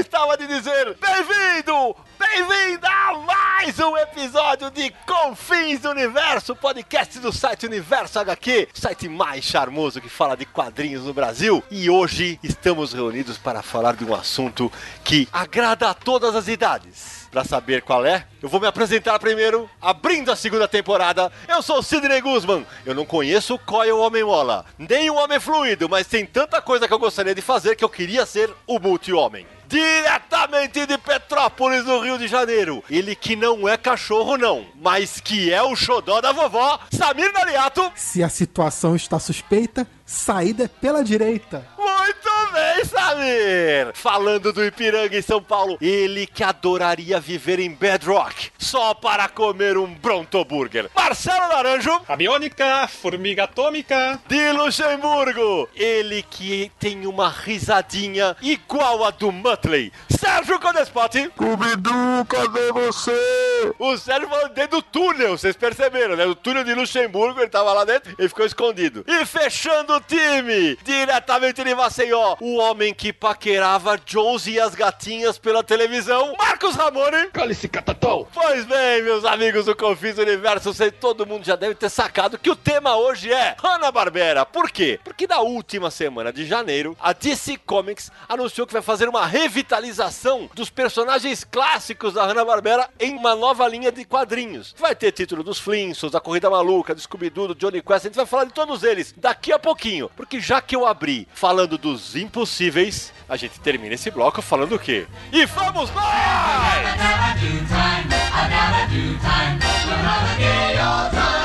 Estava de dizer! Bem-vindo, bem-vinda a mais um episódio de Confins do Universo, podcast do site Universo HQ, site mais charmoso que fala de quadrinhos no Brasil. E hoje estamos reunidos para falar de um assunto que agrada a todas as idades. Para saber qual é, eu vou me apresentar primeiro, abrindo a segunda temporada. Eu sou Sidney Guzman. Eu não conheço o Coil Homem-Mola, nem o Homem Fluido, mas tem tanta coisa que eu gostaria de fazer que eu queria ser o Multi-Homem. Diretamente de Petrópolis, no Rio de Janeiro. Ele que não é cachorro, não, mas que é o xodó da vovó, Samir Naliato. Se a situação está suspeita, saída é pela direita. Muito bem, Samir! Falando do Ipiranga em São Paulo, ele que adoraria viver em Bedrock só para comer um Bronto Burger. Marcelo Naranjo, Abiônica, formiga atômica. de Luxemburgo, ele que tem uma risadinha igual a do Muttley. Sérgio Codespot. Scooby-Doo, cadê você? O Sérgio falou dentro do túnel, vocês perceberam, né? O túnel de Luxemburgo, ele tava lá dentro e ficou escondido. E fechando o time, diretamente de Maceió, o homem que paquerava Josie e as gatinhas pela televisão, Marcos Ramone. Cale-se, catatão! Pois bem, meus amigos do Confis Universo, sei, todo mundo já deve ter sacado que o tema hoje é Hanna-Barbera. Por quê? Porque na última semana de janeiro, a DC Comics anunciou que vai fazer uma revitalização dos personagens clássicos da Hanna-Barbera em uma nova linha de quadrinhos. Vai ter título dos Flintstones, da Corrida Maluca, do Scooby-Doo, do Johnny Quest, a gente vai falar de todos eles daqui a pouquinho. Porque já que eu abri falando dos impossíveis, a gente termina esse bloco falando o quê? E vamos nós! Muito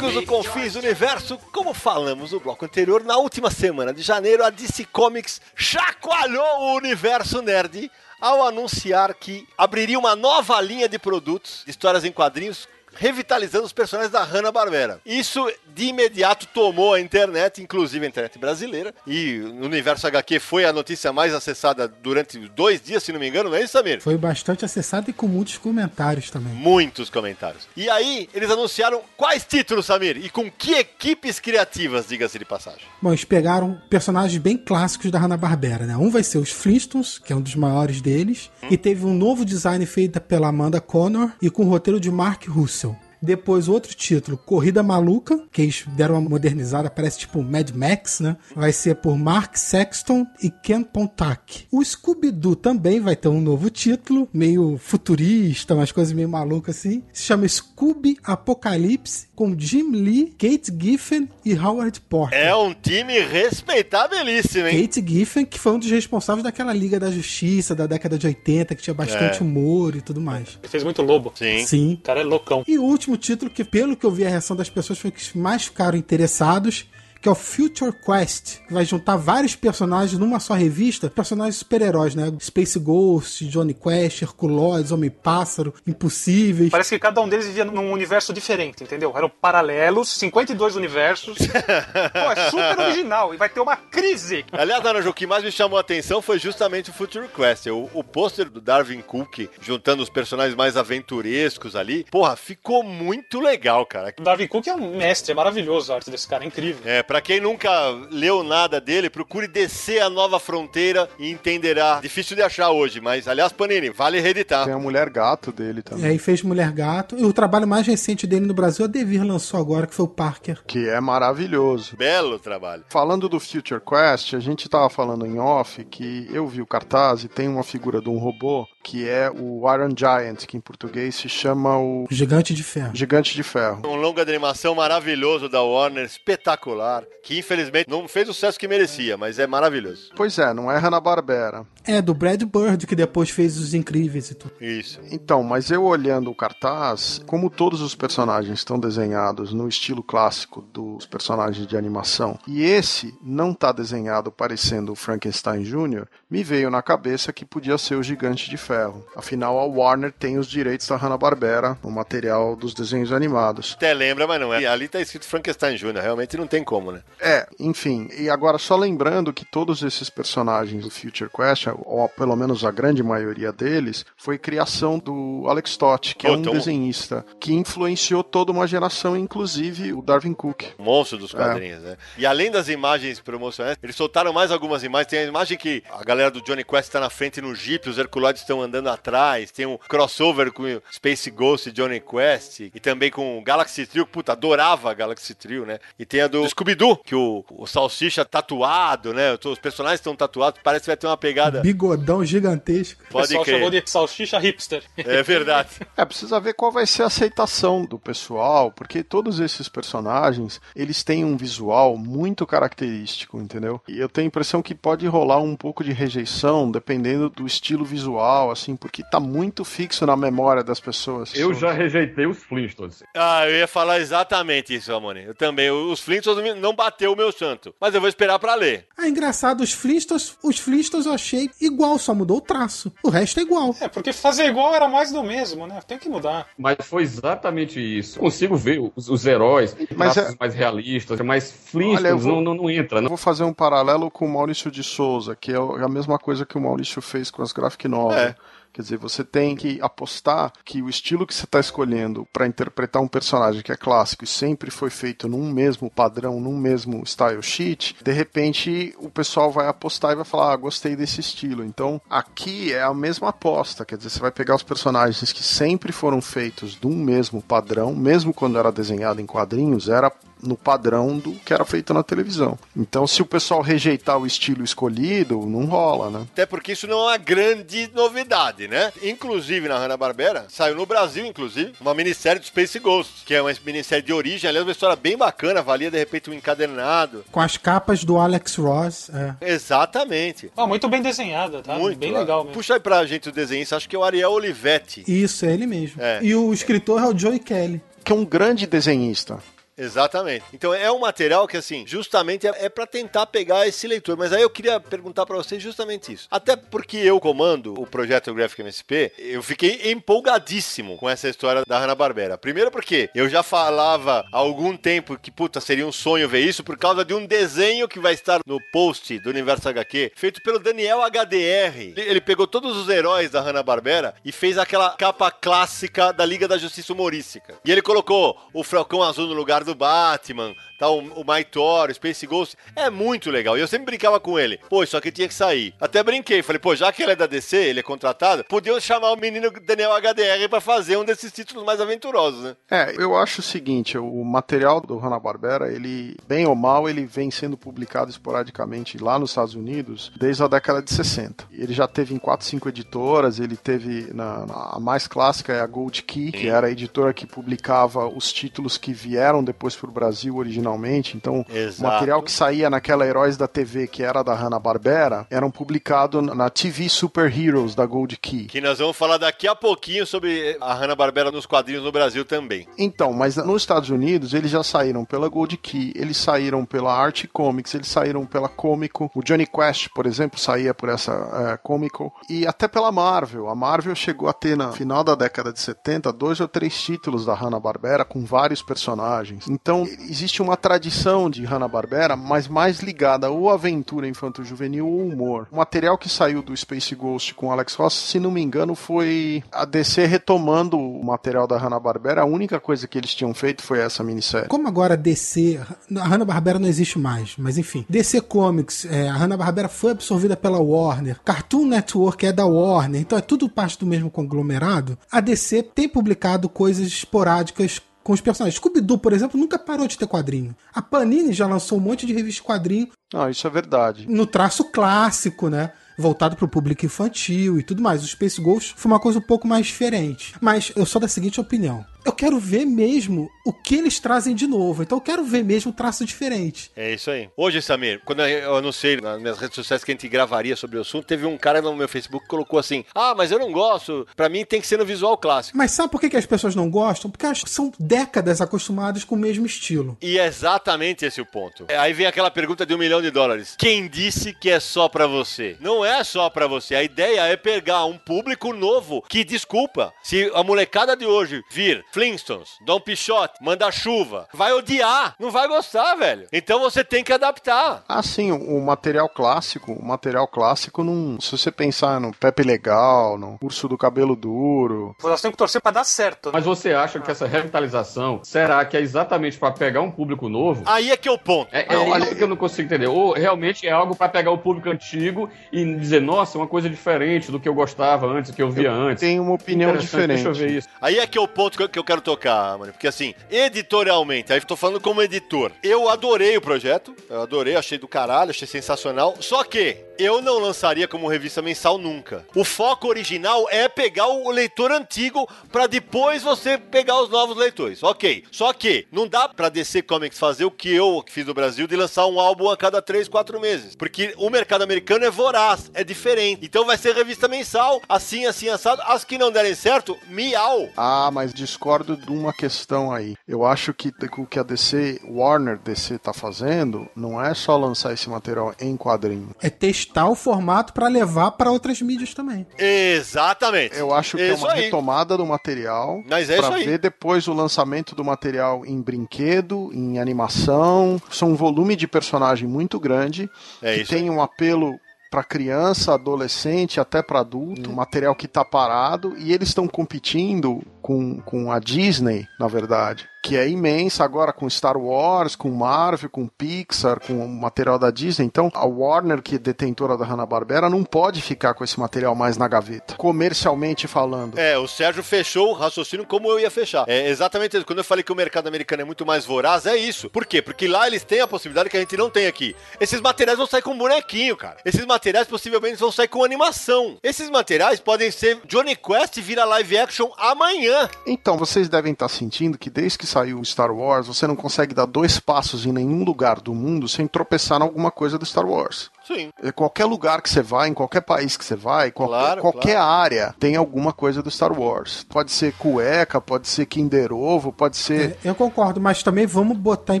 amigos do Confins Universo, como falamos no bloco anterior, na última semana de janeiro, a DC Comics chacoalhou o universo nerd ao anunciar que abriria uma nova linha de produtos, de histórias em quadrinhos, revitalizando os personagens da Hanna-Barbera. Isso de imediato tomou a internet, inclusive a internet brasileira, e no universo HQ foi a notícia mais acessada durante dois dias, se não me engano, não é isso, Samir? Foi bastante acessado e com muitos comentários também. Muitos comentários. E aí, eles anunciaram quais títulos, Samir? E com que equipes criativas, diga-se de passagem? Bom, eles pegaram personagens bem clássicos da Hanna-Barbera, né? Um vai ser os Flintstones, que é um dos maiores deles, e teve um novo design feito pela Amanda Connor e com o roteiro de Mark Russell. Depois, outro título, Corrida Maluca, que eles deram uma modernizada, parece tipo Mad Max, né? Vai ser por Mark Sexton e Ken Pontac. O Scooby-Doo também vai ter um novo título, meio futurista, umas coisas meio malucas assim. Se chama Scooby Apocalipse, com Jim Lee, Kate Giffen e Howard Porter. É um time respeitabilíssimo, hein? Kate Giffen, que foi um dos responsáveis daquela Liga da Justiça da década de 80, que tinha bastante É. humor e tudo mais. Ele fez muito lobo. Sim. Sim. O cara é loucão. E o último título, que pelo que eu vi a reação das pessoas foi que mais ficaram interessados, que é o Future Quest, que vai juntar vários personagens numa só revista, personagens super-heróis, né? Space Ghost, Johnny Quest, Herculoides, Homem-Pássaro, Impossíveis. Parece que cada um deles vivia num universo diferente, entendeu? Eram paralelos, 52 universos. Pô, é super original. E vai ter uma crise. Aliás, Naranjo, o que mais me chamou a atenção foi justamente o Future Quest. O, o pôster do Darwin Cook, juntando os personagens mais aventurescos ali. Porra, ficou muito legal, cara. O Darwin Cook é um mestre, é maravilhoso a arte desse cara, é incrível. É, pra quem nunca leu nada dele, procure descer a nova fronteira e entenderá. Difícil de achar hoje, mas, aliás, Panini, vale reeditar. Tem a mulher gato dele E também. aí fez Mulher Gato. E o trabalho mais recente dele no Brasil, a Devir lançou agora, que foi o Parker. Que é maravilhoso. Belo trabalho. Falando do Future Quest, a gente tava falando em off que eu vi o cartaz e tem uma figura de um robô que é o Iron Giant, que em português se chama o Gigante de Ferro. Gigante de Ferro. Um longa de animação maravilhoso da Warner, espetacular, que infelizmente não fez o sucesso que merecia, mas é maravilhoso. Pois é, não é Hanna-Barbera. É, do Brad Bird, que depois fez Os Incríveis e tudo. Isso. Então, mas eu olhando o cartaz, como todos os personagens estão desenhados no estilo clássico dos personagens de animação, e esse não tá desenhado parecendo o Frankenstein Jr., me veio na cabeça que podia ser o Gigante de Ferro. Afinal, a Warner tem os direitos da Hanna-Barbera, no material dos desenhos animados. Até lembra, mas não é. Ali tá escrito Frankenstein Jr., realmente não tem como, né? É, enfim, e agora só lembrando que todos esses personagens do Future Quest, ou pelo menos a grande maioria deles, foi criação do Alex Stott, que é um então- desenhista que influenciou toda uma geração, inclusive o Darwin Cook. O monstro dos quadrinhos, né? E além das imagens promocionais, eles soltaram mais algumas imagens. Tem a imagem que a galera do Johnny Quest tá na frente no Jeep, os Herculoides estão andando atrás. Tem um crossover com o Space Ghost e Johnny Quest. E também com o Galaxy Trio. Puta, adorava Galaxy Trio, né? E tem a do Scooby-Doo, que o, o Salsicha tatuado, né? Os personagens estão tatuados. Parece que vai ter uma pegada. Bigodão gigantesco. O Pode pessoal crer. chamou de salsicha hipster. É verdade. É, precisa ver qual vai ser a aceitação do pessoal, porque todos esses personagens, eles têm um visual muito característico, entendeu? E eu tenho a impressão que pode rolar um pouco de rejeição, dependendo do estilo visual, assim, porque tá muito fixo na memória das pessoas. Eu já rejeitei os Flintstones. Ah, eu ia falar exatamente isso, Ramone. Eu também. Os Flintstones não bateu o meu santo. Mas eu vou esperar pra ler. Ah, engraçado, os Flintstones, os Flintstones eu achei igual, só mudou o traço. O resto é igual. É, porque fazer igual era mais do mesmo, né? Tem que mudar. Mas foi exatamente isso. Consigo ver os, os heróis, Mas é- mais realistas, mas Olha, eu Flintstones vou- não, não, não entra. Eu Não. vou fazer um paralelo com o Maurício de Souza, que é a mesma coisa que o Maurício fez com as graphic novels. É. Quer dizer, você tem que apostar que o estilo que você está escolhendo para interpretar um personagem que é clássico e sempre foi feito num mesmo padrão, num mesmo style sheet, de repente o pessoal vai apostar e vai falar: ah, gostei desse estilo. Então aqui é a mesma aposta, quer dizer, você vai pegar os personagens que sempre foram feitos de um mesmo padrão, mesmo quando era desenhado em quadrinhos, era no padrão do que era feito na televisão. Então, se o pessoal rejeitar o estilo escolhido, não rola, né? Até porque isso não é uma grande novidade, né? Inclusive na Hanna-Barbera, saiu no Brasil, inclusive, uma minissérie do Space Ghost, que é uma minissérie de origem, aliás, uma história bem bacana, valia de repente um encadernado. Com as capas do Alex Ross. É. Exatamente. Ah, muito bem desenhada, tá? Muito bem lá. legal mesmo. Puxa aí pra gente o desenhista, acho que é o Ariel Olivetti. Isso, é ele mesmo. É. E o escritor é o Joey Kelly. Que é um grande desenhista. Exatamente. Então é um material que, assim, justamente é, é para tentar pegar esse leitor. Mas aí eu queria perguntar para vocês justamente isso. Até porque eu comando o projeto Graphic MSP, eu fiquei empolgadíssimo com essa história da Hanna-Barbera. Primeiro porque eu já falava há algum tempo que, puta, seria um sonho ver isso por causa de um desenho que vai estar no post do Universo HQ, feito pelo Daniel HDR. Ele- pegou todos os heróis da Hanna-Barbera e fez aquela capa clássica da Liga da Justiça Humorística. E ele colocou o Falcão Azul no lugar do Batman, tá, o, o Maitor, o Space Ghost. É muito legal. E eu sempre brincava com ele. Pô, isso aqui tinha que sair. Até brinquei. Falei, pô, já que ele é da DC, ele é contratado, podiam chamar o menino Daniel HDR pra fazer um desses títulos mais aventurosos, né? É, eu acho o seguinte, o material do Hanna-Barbera, ele, bem ou mal, ele vem sendo publicado esporadicamente lá nos Estados Unidos desde a década de 60. Ele já teve em 4, 5 editoras, ele teve, na, na- a mais clássica é a Gold Key, que era a editora que publicava os títulos que vieram depois para o Brasil originalmente. Então, Exato. o material que saía naquela Heróis da TV, que era da Hanna-Barbera, eram publicados na TV Super Heroes da Gold Key. Que nós vamos falar daqui a pouquinho sobre a Hanna-Barbera nos quadrinhos no Brasil também. Então, mas nos Estados Unidos eles já saíram pela Gold Key, eles saíram pela Art Comics, eles saíram pela Comico. O Johnny Quest, por exemplo, saía por essa é, Comico. E até pela Marvel. A Marvel chegou a ter, no final da década de 70, dois ou três títulos da Hanna-Barbera com vários personagens. Então, existe uma tradição de Hanna-Barbera, mas mais ligada ou aventura infanto-juvenil ou humor. O material que saiu do Space Ghost com Alex Ross, se não me engano, foi a DC retomando o material da Hanna-Barbera. A única coisa que eles tinham feito foi essa minissérie. Como agora DC, a Hanna-Barbera não existe mais, mas enfim. DC Comics, é, a Hanna-Barbera foi absorvida pela Warner, Cartoon Network é da Warner, então é tudo parte do mesmo conglomerado. A DC tem publicado coisas esporádicas com os personagens. Scooby-Doo, por exemplo, nunca parou de ter quadrinho. A Panini já lançou um monte de revista de quadrinho Não, isso é verdade. no traço clássico, né? voltado pro público infantil e tudo mais. O Space Ghost foi uma coisa um pouco mais diferente. Mas eu sou da seguinte opinião. Eu quero ver mesmo o que eles trazem de novo. Então eu quero ver mesmo um traço diferente. É isso aí. Hoje, Samir, quando eu anunciei nas minhas redes sociais que a gente gravaria sobre o assunto, teve um cara no meu Facebook que colocou assim: Ah, mas eu não gosto. Pra mim tem que ser no visual clássico. Mas sabe por que, que as pessoas não gostam? Porque elas são décadas acostumadas com o mesmo estilo. E é exatamente esse o ponto. Aí vem aquela pergunta de um milhão de dólares. Quem disse que é só pra você? Não é só pra você. A ideia é pegar um público novo que, desculpa, se a molecada de hoje vir Flintstones, Dom Pichote, Manda-Chuva, vai odiar, não vai gostar, velho. Então você tem que adaptar. Ah, sim, o, o material clássico, o material clássico não. Se você pensar no Pepe Legal, no Urso do Cabelo Duro. Nós temos que torcer pra dar certo. né? Mas você acha que essa revitalização será que é exatamente pra pegar um público novo? Aí é que é o ponto. É, é Não, isso olha- que eu não consigo entender. Ou realmente é algo pra pegar o público antigo e dizer, nossa, uma coisa diferente do que eu gostava antes, do que eu via antes. Tem uma opinião diferente. Deixa eu ver isso. Aí é que é o ponto que eu, que eu quero tocar, mano. Porque assim, editorialmente, aí tô falando como editor. Eu adorei o projeto, eu adorei, achei do caralho, achei sensacional. Só que eu não lançaria como revista mensal nunca. O foco original é pegar o leitor antigo pra depois você pegar os novos leitores. Ok. Só que não dá pra DC Comics fazer o que eu fiz no Brasil de lançar um álbum a cada 3, 4 meses. Porque o mercado americano é voraz, é diferente. Então vai ser revista mensal, assim, assim, assado. As que não derem certo, miau. Ah, mas discordo de uma questão aí. Eu acho que o que a DC, Warner DC tá fazendo, não é só lançar esse material em quadrinho. É testar o formato pra levar pra outras mídias também. Exatamente. Eu acho que é Isso uma aí. retomada do material Mas é aí. ver depois o lançamento do material em brinquedo, em animação. São um volume de personagem muito grande É que isso tem um apelo para criança, adolescente, até para adulto, um material que tá parado e eles estão competindo com, com a Disney, na verdade, que é imensa agora com Star Wars, com Marvel, com Pixar, com o material da Disney. Então, a Warner, que é detentora da Hanna-Barbera, não pode ficar com esse material mais na gaveta, comercialmente falando. É, o Sérgio fechou o raciocínio como eu ia fechar. É exatamente isso. Quando eu falei que o mercado americano é muito mais voraz, é isso. Por quê? Porque lá eles têm a possibilidade que a gente não tem aqui. Esses materiais vão sair com bonequinho, cara. Esses materiais possivelmente vão sair com animação. Esses materiais podem ser Johnny Quest vira live action amanhã. Então, vocês devem estar sentindo que desde que saiu o Star Wars, você não consegue dar dois passos em nenhum lugar do mundo sem tropeçar em alguma coisa do Star Wars. Sim. Em qualquer lugar que você vai, em qualquer país que você vai, qualquer, Claro, qualquer claro. área, tem alguma coisa do Star Wars. Pode ser cueca, pode ser Kinder Ovo, pode ser. É, eu concordo, mas também vamos botar em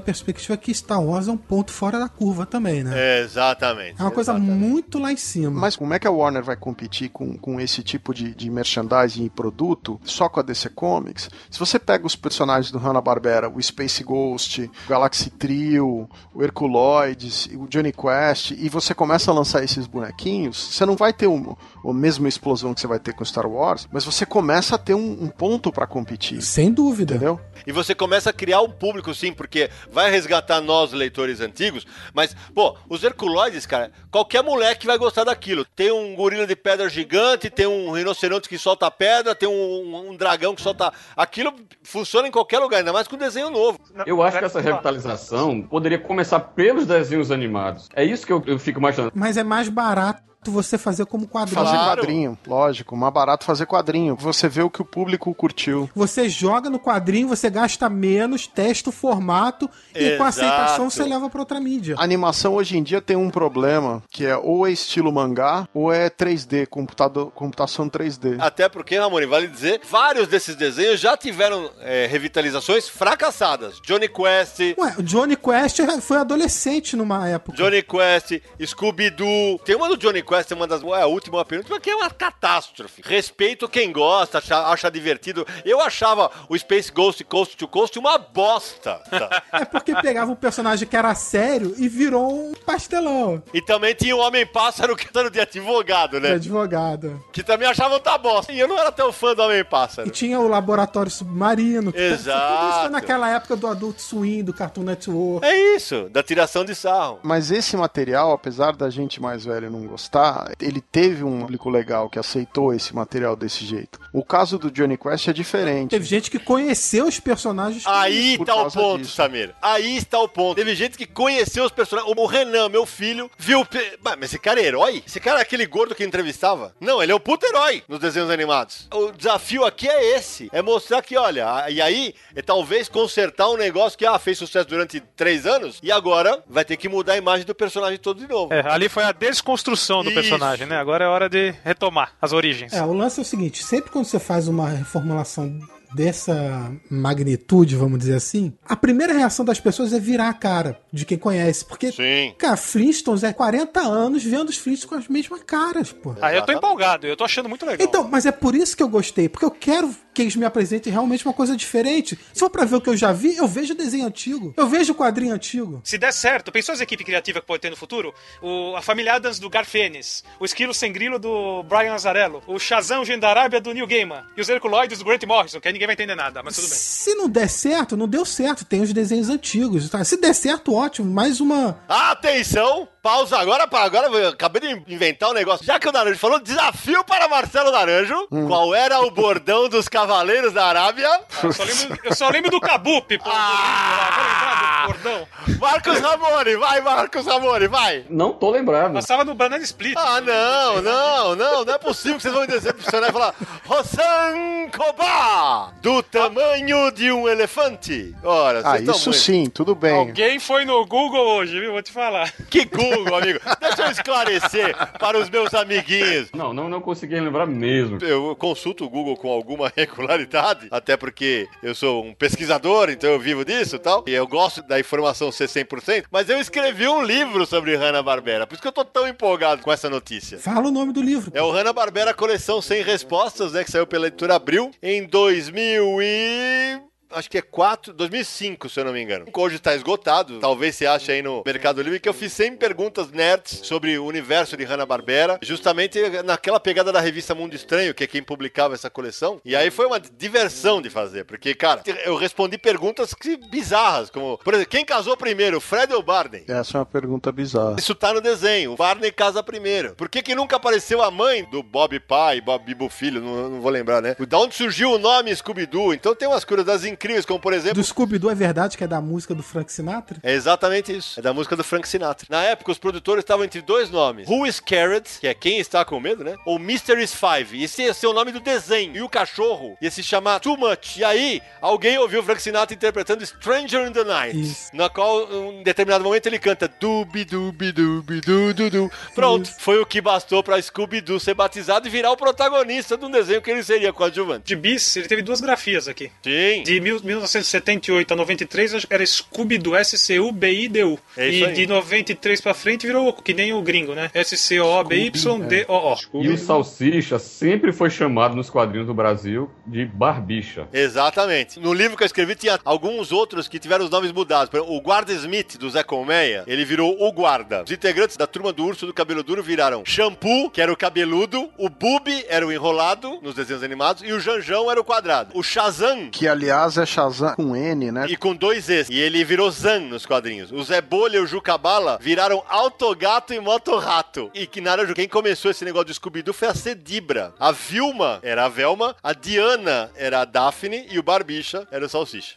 perspectiva que Star Wars é um ponto fora da curva também, né? É, Exatamente. uma coisa exatamente. muito lá em cima. Mas como é que a Warner vai competir com, com esse tipo de, de merchandising e produto só com a DC Comics? Se você pega os personagens do Hanna-Barbera, o Space Ghost, o Galaxy Trio, o Herculoides, o Johnny Quest, e você começa a lançar esses bonequinhos, você não vai ter um, a mesma explosão que você vai ter com Star Wars, mas você começa a ter um, um ponto pra competir. Sem dúvida. Entendeu? E você começa a criar um público, sim, porque vai resgatar nós, leitores antigos, mas, pô, os Herculoides, cara, qualquer moleque vai gostar daquilo. Tem um gorila de pedra gigante, tem um rinoceronte que solta pedra, tem um, um dragão que solta. Aquilo funciona em qualquer lugar, ainda mais com desenho novo. Eu acho que essa revitalização poderia começar pelos desenhos animados. É isso que eu, eu fico imaginando. Mas é mais barato você fazer como quadrinho. Fazer quadrinho, lógico. Mais barato fazer quadrinho. Você vê o que o público curtiu. Você joga no quadrinho, você gasta menos, testa o formato e com a Exato. aceitação você leva pra outra mídia. A animação hoje em dia tem um problema, que é ou é estilo mangá, ou é 3D, computador, computação 3D. Até porque, Ramone, vale dizer, vários desses desenhos já tiveram é, revitalizações fracassadas. Johnny Quest, Ué, o Johnny Quest foi adolescente numa época. Johnny Quest, Scooby-Doo. Tem uma do Johnny Quest, é uma das. É a última, penúltima, que é uma catástrofe. Respeito quem gosta, acha, acha divertido. Eu achava o Space Ghost Coast to Coast uma bosta. É porque pegava um personagem que era sério e virou um pastelão e também tinha o Homem-Pássaro que era de advogado, de né? advogado. Que também achava outra bosta. E eu não era tão fã do E Homem-Pássaro. tinha o laboratório submarino. que- Exato. Tudo isso foi naquela época do Adult Swim, do Cartoon Network. É isso, da tiração de sarro. Mas esse material, apesar da gente mais velho não gostar, pensar, ele teve um público legal que aceitou esse material desse jeito. O caso do Johnny Quest é diferente. Teve gente que conheceu os personagens. Aí por tá o ponto, disso. Samir. Aí está o ponto. Teve gente que conheceu os personagens. O Renan, meu filho, viu. Mas esse cara é herói? Esse cara é aquele gordo que entrevistava? Não, ele é o puto herói nos desenhos animados. O desafio aqui é esse: é mostrar que, olha, e aí é talvez consertar um negócio que ah, fez sucesso durante três anos e agora vai ter que mudar a imagem do personagem todo de novo. É, ali foi a desconstrução do Isso. personagem, né? Agora é hora de retomar as origens. É, o lance é o seguinte: sempre quando você faz uma reformulação dessa magnitude, vamos dizer assim, a primeira reação das pessoas é virar a cara de quem conhece. Porque, Sim. cara, Flintstones é 40 anos vendo os Flintstones com as mesmas caras, pô. Aí eu tô empolgado, eu tô achando muito legal. Então, mas é por isso que eu gostei, porque eu quero que eles me apresentem realmente uma coisa diferente. Se for pra ver o que eu já vi, eu vejo desenho antigo, eu vejo quadrinho antigo. Se der certo, pensou as equipes criativas que pode ter no futuro? O, a família Adams do Garfênis, o Esquilo Sem Grilo do Brian Azarello, o Shazam Gendarábia do Neil Gaiman e os Herculoides do Grant Morrison, que aí ninguém vai entender nada, mas tudo bem. Se não der certo, não deu certo. Tem os desenhos antigos. Tá? Se der certo, ótimo. Mais uma. Atenção! Pausa agora, para agora. Eu acabei de inventar um negócio. Já que o Naranjo falou, desafio para Marcelo Naranjo. Qual era o bordão dos Cavaleiros da Arábia? Eu só lembro, eu só lembro do Kabup, pô. Ah! Vou lembrar do bordão. Marcos Ramone, vai, Marcos Ramone, vai! Não tô lembrado. Passava no Banana Split. Ah, não, não, não, não é possível que vocês vão me decepcionar e falar Rossan Koba, do tamanho de um elefante. Ora, Ah, isso muito- sim, tudo bem. Alguém foi no Google hoje, viu? Vou te falar. Que Google, amigo. Deixa eu esclarecer para os meus amiguinhos. Não, não, não consegui lembrar mesmo. Eu consulto o Google com alguma regularidade, até porque eu sou um pesquisador, então eu vivo disso e tal. E eu gosto da informação ser 100%, mas eu escrevi um livro sobre Hanna-Barbera, por isso que eu tô tão empolgado com essa notícia. Fala o nome do livro. É o Hanna-Barbera Coleção Sem Respostas, né, que saiu pela editora Abril em 2000 e... Acho que é 4, 2005, se eu não me engano. Hoje tá esgotado. Talvez você ache aí no Mercado Livre que eu fiz 100 perguntas nerds sobre o universo de Hanna-Barbera, justamente naquela pegada da revista Mundo Estranho, que é quem publicava essa coleção. E aí foi uma diversão de fazer, porque, cara, eu respondi perguntas que- bizarras, como, por exemplo, quem casou primeiro, Fred ou Barney? Essa é uma pergunta bizarra. Isso tá no desenho. O Barney casa primeiro. Por que, que nunca apareceu a mãe do Bob pai, Bob Bibo filho? Não, não vou lembrar, né? Da onde surgiu o nome Scooby-Doo? Então tem umas curiosidades incríveis, como por exemplo. Do Scooby-Doo é verdade que é da música do Frank Sinatra? É exatamente isso. É da música do Frank Sinatra. Na época, os produtores estavam entre dois nomes: Who is Carrot, que é quem está com medo, né? Ou is Five. E esse ia ser o nome do desenho. E o cachorro ia se chamar Too Much. E aí, alguém ouviu o Frank Sinatra interpretando Stranger in the Night. Isso. Na qual, em determinado momento, ele canta Dubi Dubi Dubi Du Du Du. Pronto. Isso. Foi o que bastou pra Scooby-Doo ser batizado e virar o protagonista de um desenho que ele seria coadjuvante. De bis, ele teve duas grafias aqui. Sim. De 1978 a 93 acho que era Scooby-Doo, S-C-U-B-I-D-U. É isso e aí. de 93 pra frente virou que nem o gringo, né? S-C-O-B-Y-D-O-O. E o Salsicha sempre foi chamado nos quadrinhos do Brasil de Barbicha. Exatamente. No livro que eu escrevi tinha alguns outros que tiveram os nomes mudados. Por exemplo, O Guarda Smith, do Zé Colmeia, ele virou o Guarda. Os integrantes da turma do Urso do Cabelo Duro viraram Shampoo, que era o cabeludo, o Bubi era o enrolado nos desenhos animados e o Janjão era o quadrado. O Shazam Que aliás é Shazam com N, né? e com dois Es. E ele virou Zan nos quadrinhos. O Zé Bolha e o Jucabala viraram Autogato e Motorrato. E que Naranjo, quem começou esse negócio de Scooby-Doo foi a Cedibra. A Vilma era a Velma, a Diana era a Daphne e o Barbicha era o Salsicha.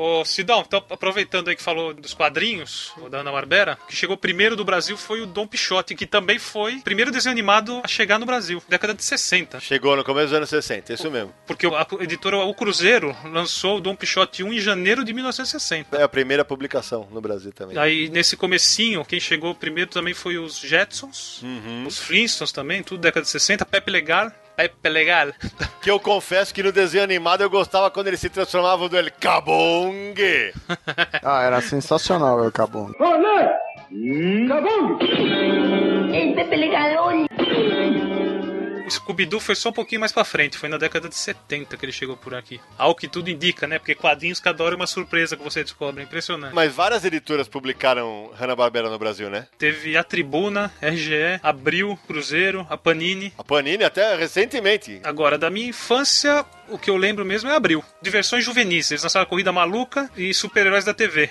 Ô, Sidão, então, aproveitando aí que falou dos quadrinhos, o da Ana Barbera, que chegou primeiro do Brasil foi o Dom Pichote, que também foi o primeiro desenho animado a chegar no Brasil, década de 60. Chegou no começo dos anos 60, isso mesmo. Porque a editora O Cruzeiro lançou o Dom Pichote 1 em janeiro de 1960. É a primeira publicação no Brasil também. Aí nesse comecinho, quem chegou primeiro também foi os Jetsons, os Flintstones também, tudo década de 60, Pepe Legal, Pepe Legal. Que eu confesso que no desenho animado eu gostava quando ele se transformava no El Cabong. Ah, era sensacional o Cabong. El Pepe Legalón. O Scooby-Doo foi só um pouquinho mais pra frente, foi na década de 70 que ele chegou por aqui. Ao que tudo indica, né? Porque quadrinhos cada hora é uma surpresa que você descobre, é impressionante. Mas várias editoras publicaram Hanna-Barbera no Brasil, né? Teve a Tribuna, RGE, Abril, Cruzeiro, a Panini. A Panini até recentemente. Agora, da minha infância, o que eu lembro mesmo é Abril. Diversões juvenis, eles lançaram Corrida Maluca e Super-Heróis da TV.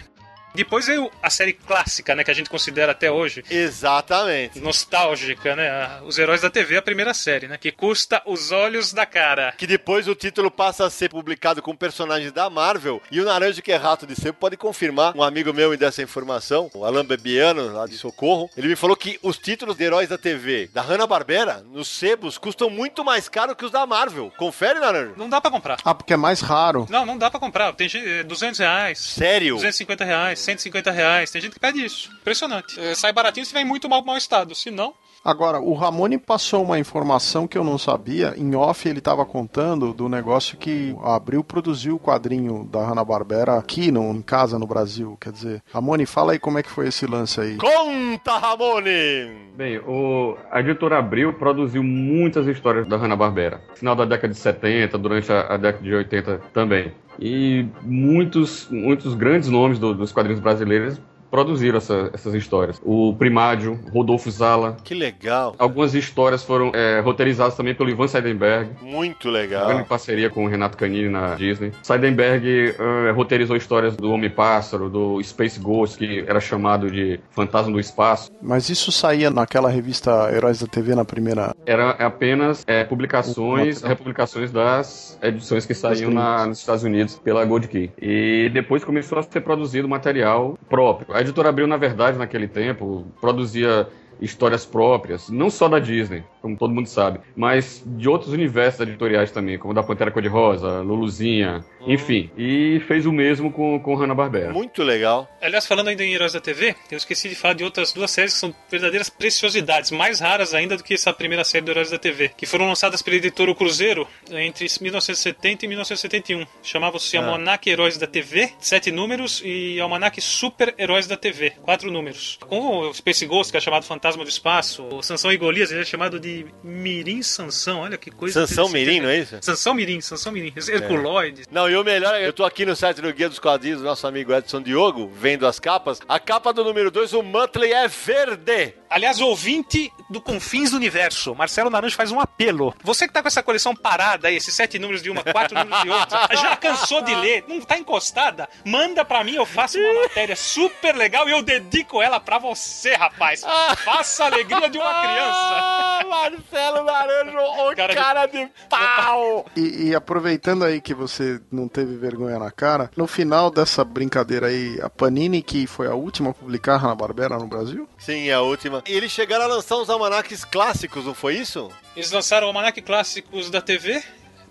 Depois veio a série clássica, né, que a gente considera até hoje Exatamente. nostálgica, né? Os Heróis da TV, a primeira série, né? Que custa os olhos da cara. Que depois o título passa a ser publicado com personagens da Marvel. E o Naranjo, que é rato de sebo, pode confirmar. Um amigo meu me deu essa informação, o Alan Bebiano, lá de Socorro. Ele me falou que os títulos de heróis da TV da Hanna-Barbera, nos sebos, custam muito mais caro que os da Marvel. Confere, Naranjo? Não dá pra comprar. Ah, porque é mais raro. Não, não dá pra comprar. Tem gente, é, 200 reais. Sério? 250 reais, 150 reais. Tem gente que pede isso. Impressionante. É, sai baratinho se vem em muito mau, mau estado. Se não, Agora, o Ramone passou uma informação que eu não sabia. Em off, ele estava contando do negócio que a Abril produziu o quadrinho da Hanna-Barbera aqui no, em casa no Brasil. Quer dizer, Ramone, fala aí como é que foi esse lance aí. Conta, Ramone! Bem, o, a editora Abril produziu muitas histórias da Hanna-Barbera. Final da década de 70, durante a, a década de 80 também. E muitos, muitos grandes nomes do- dos quadrinhos brasileiros produziram essa- essas histórias. O Primádio, Rodolfo Zala. Que legal. Algumas histórias foram é, roteirizadas também pelo Ivan Seidenberg. Muito legal. parceria com o Renato Canini na Disney. Seidenberg eh, roteirizou histórias do Homem-Pássaro, do Space Ghost, que era chamado de Fantasma do Espaço. Mas isso saía naquela revista Heróis da TV na primeira. Era apenas eh, publicações, republicações das edições que saíam na- nos Estados Unidos pela Gold Key. E depois começou a ser produzido material próprio. A editora Abril, na verdade, naquele tempo, produzia histórias próprias, não só da Disney, como todo mundo sabe, mas de outros universos editoriais também, como da Pantera Cor-de-Rosa, Luluzinha, enfim. E fez o mesmo com, com Hanna-Barbera. Muito legal. Aliás, falando ainda em Heróis da TV, eu esqueci de falar de outras duas séries que são verdadeiras preciosidades, mais raras ainda do que essa primeira série do Heróis da TV, que foram lançadas pela editora O Cruzeiro entre 1970 e 1971. Chamavam-se Almanac Heróis da TV, sete números, e Almanac Super Heróis da TV, quatro números. Com o Space Ghost, que é chamado Fantasma do Espaço, o Sansão e Golias, ele é chamado de Mirim Sansão, olha que coisa. Sansão. Mirim, não é isso? Sansão Mirim, Sansão Mirim, Herculoides. Não, e o melhor, é, eu tô aqui no site do Guia dos Quadrinhos do nosso amigo Edson Diogo, vendo as capas. A capa do número 2, o Muttley é verde. Aliás, ouvinte do Confins do Universo, Marcelo Naranjo faz um apelo. Você que tá com essa coleção parada aí, esses sete números de uma, quatro números de outra, já cansou de ler, não tá encostada? Manda pra mim, eu faço uma matéria super legal e eu dedico ela pra você, rapaz. Faça a alegria de uma criança. Ah, Marcelo Naranjo, o cara, Cara de- de pau. E, e aproveitando aí que você não teve vergonha na cara, no final dessa brincadeira aí, a Panini, que foi a última a publicar Hanna-Barbera no Brasil? Sim, é a última. E eles chegaram a lançar uns almanaques clássicos, não foi isso? Eles lançaram o Almanac Clássicos da TV.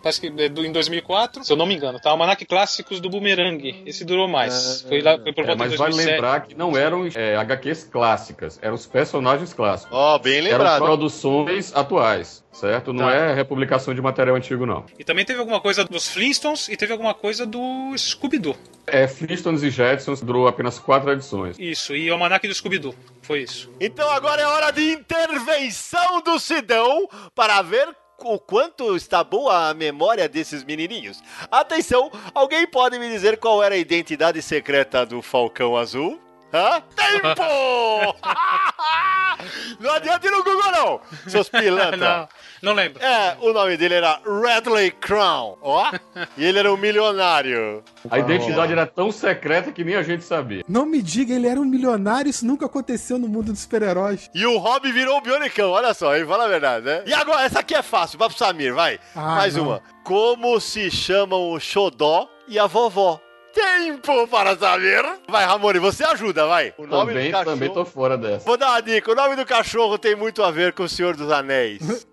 Parece que é do- em 2004, se eu não me engano, tá? Almanac Clássicos do Boomerang. Esse durou mais. Foi lá, foi por É, volta mas de vale 2007. lembrar que não eram é, HQs clássicas, eram os personagens clássicos. Ó, bem Eram lembrado. produções atuais, certo? Não Tá. é republicação de material antigo, não. E também teve alguma coisa dos Flintstones e teve alguma coisa do Scooby-Doo. É, Flintstones e Jetsons durou apenas quatro edições. Isso, e o Almanac do Scooby-Doo. Foi isso. Então agora é hora de intervenção do Sidão para ver o quanto está boa a memória desses menininhos. Atenção, alguém pode me dizer qual era a identidade secreta do Falcão Azul? Hã? Tempo! não adianta ir no Google não, seus pilantra. não, não lembro. É, o nome dele era Radley Crown, ó. E ele era um milionário. A identidade era tão secreta que nem a gente sabia. Não me diga, ele era um milionário, isso nunca aconteceu no mundo dos super-heróis. E o Rob virou o Bionicão, olha só, hein? Fala a verdade, né? E agora, essa aqui é fácil, vai pro Samir, vai. Ah, Mais não. uma. Como se chamam o Xodó e a vovó? Tempo para saber. Vai, Ramone, você ajuda, vai. O nome Também, do cachorro... também tô fora dessa. Vou dar uma dica, o nome do cachorro tem muito a ver com o Senhor dos Anéis.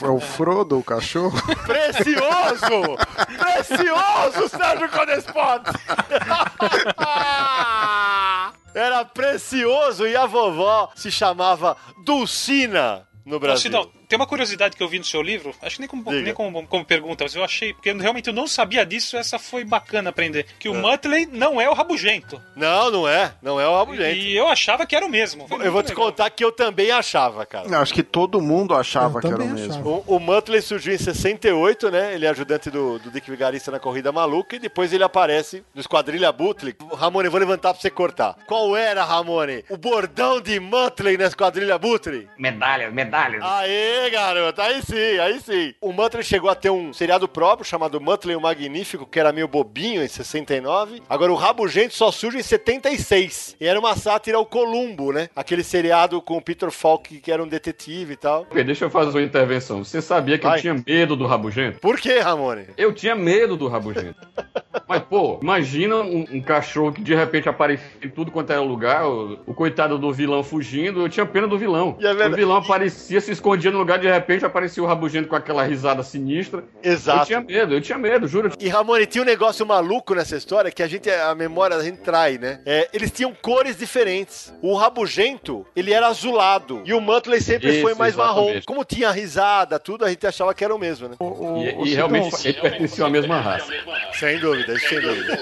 É o Frodo, o cachorro? Precioso! Precioso, Sérgio Codespot! Era precioso e a vovó se chamava Dulcina no Brasil. Tem uma curiosidade que eu vi no seu livro, acho que nem como, Diga. nem como, como pergunta, mas eu achei, porque eu realmente eu não sabia disso, essa foi bacana aprender. Que o Muttley não é o rabugento. Não, não é. Não é o Rabugento. E eu achava que era o mesmo. Foi Eu vou muito te legal. contar que eu também achava, cara. Eu Acho que todo mundo achava Eu que era o mesmo. achava. O, o Muttley surgiu em 68, né? Ele é ajudante do, do Dick Vigarista na Corrida Maluca e depois ele aparece no Esquadrilha Buttley. Ramone, vou levantar pra você cortar. Qual era, Ramone, o bordão de Muttley na Esquadrilha Buttley? Medalhas, medalhas. Aê! Aê, garoto, aí sim, aí sim. O Muttley chegou a ter um seriado próprio chamado Muttley o Magnífico, que era meio bobinho em 69. Agora o Rabugento só surge em 76. E era uma sátira ao Columbo, né? Aquele seriado com o Peter Falk, que era um detetive e tal. Ok, deixa eu fazer uma intervenção. Você sabia que Vai. eu tinha medo do rabugento? Por que, Ramone? Eu tinha medo do rabugento. Mas, pô, imagina um, um cachorro que de repente aparecia em tudo quanto era lugar, o, o coitado do vilão fugindo, eu tinha pena do vilão. E é o vilão aparecia, se escondia no lugar, de repente aparecia o rabugento com aquela risada sinistra. Eu Exato. tinha medo, eu tinha medo, juro. E Ramone, tinha um negócio maluco nessa história que a gente, a memória da gente trai, né? É, eles tinham cores diferentes. O Rabugento, ele era azulado. E o Muttley sempre Isso, foi mais marrom. Como tinha risada, tudo, a gente achava que era o mesmo, né? O, o, E, o e realmente eles pertenciam à mesma raça. Sem dúvida, isso sem dúvida.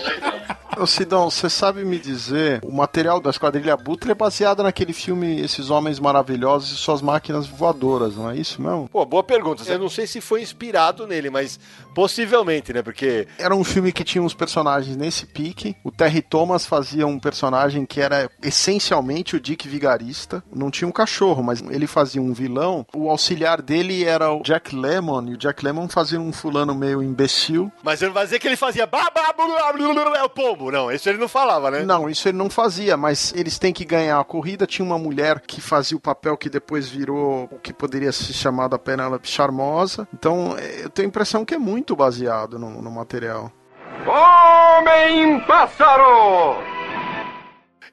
Ô Sidão, você sabe me dizer, o material da Esquadrilha Butre é baseado naquele filme Esses Homens Maravilhosos e Suas Máquinas Voadoras, não é isso mesmo? Pô, boa pergunta. Eu não sei se foi inspirado nele, mas possivelmente, né? Porque Era um filme que tinha uns personagens nesse pique. O Terry Thomas fazia um personagem que era essencialmente o Dick Vigarista. Não tinha um cachorro, mas ele fazia um vilão. O auxiliar dele era o Jack Lemmon, e o Jack Lemmon fazia um fulano meio imbecil. Mas ele não vai dizer que ele fazia babá, é o pombo. Não, isso ele não falava, né? Não, isso ele não fazia, mas eles têm que ganhar a corrida. Tinha uma mulher que fazia o papel que depois virou o que poderia ser chamado a Penélope Charmosa. Então, eh, eu tenho a impressão que é muito baseado no, no material.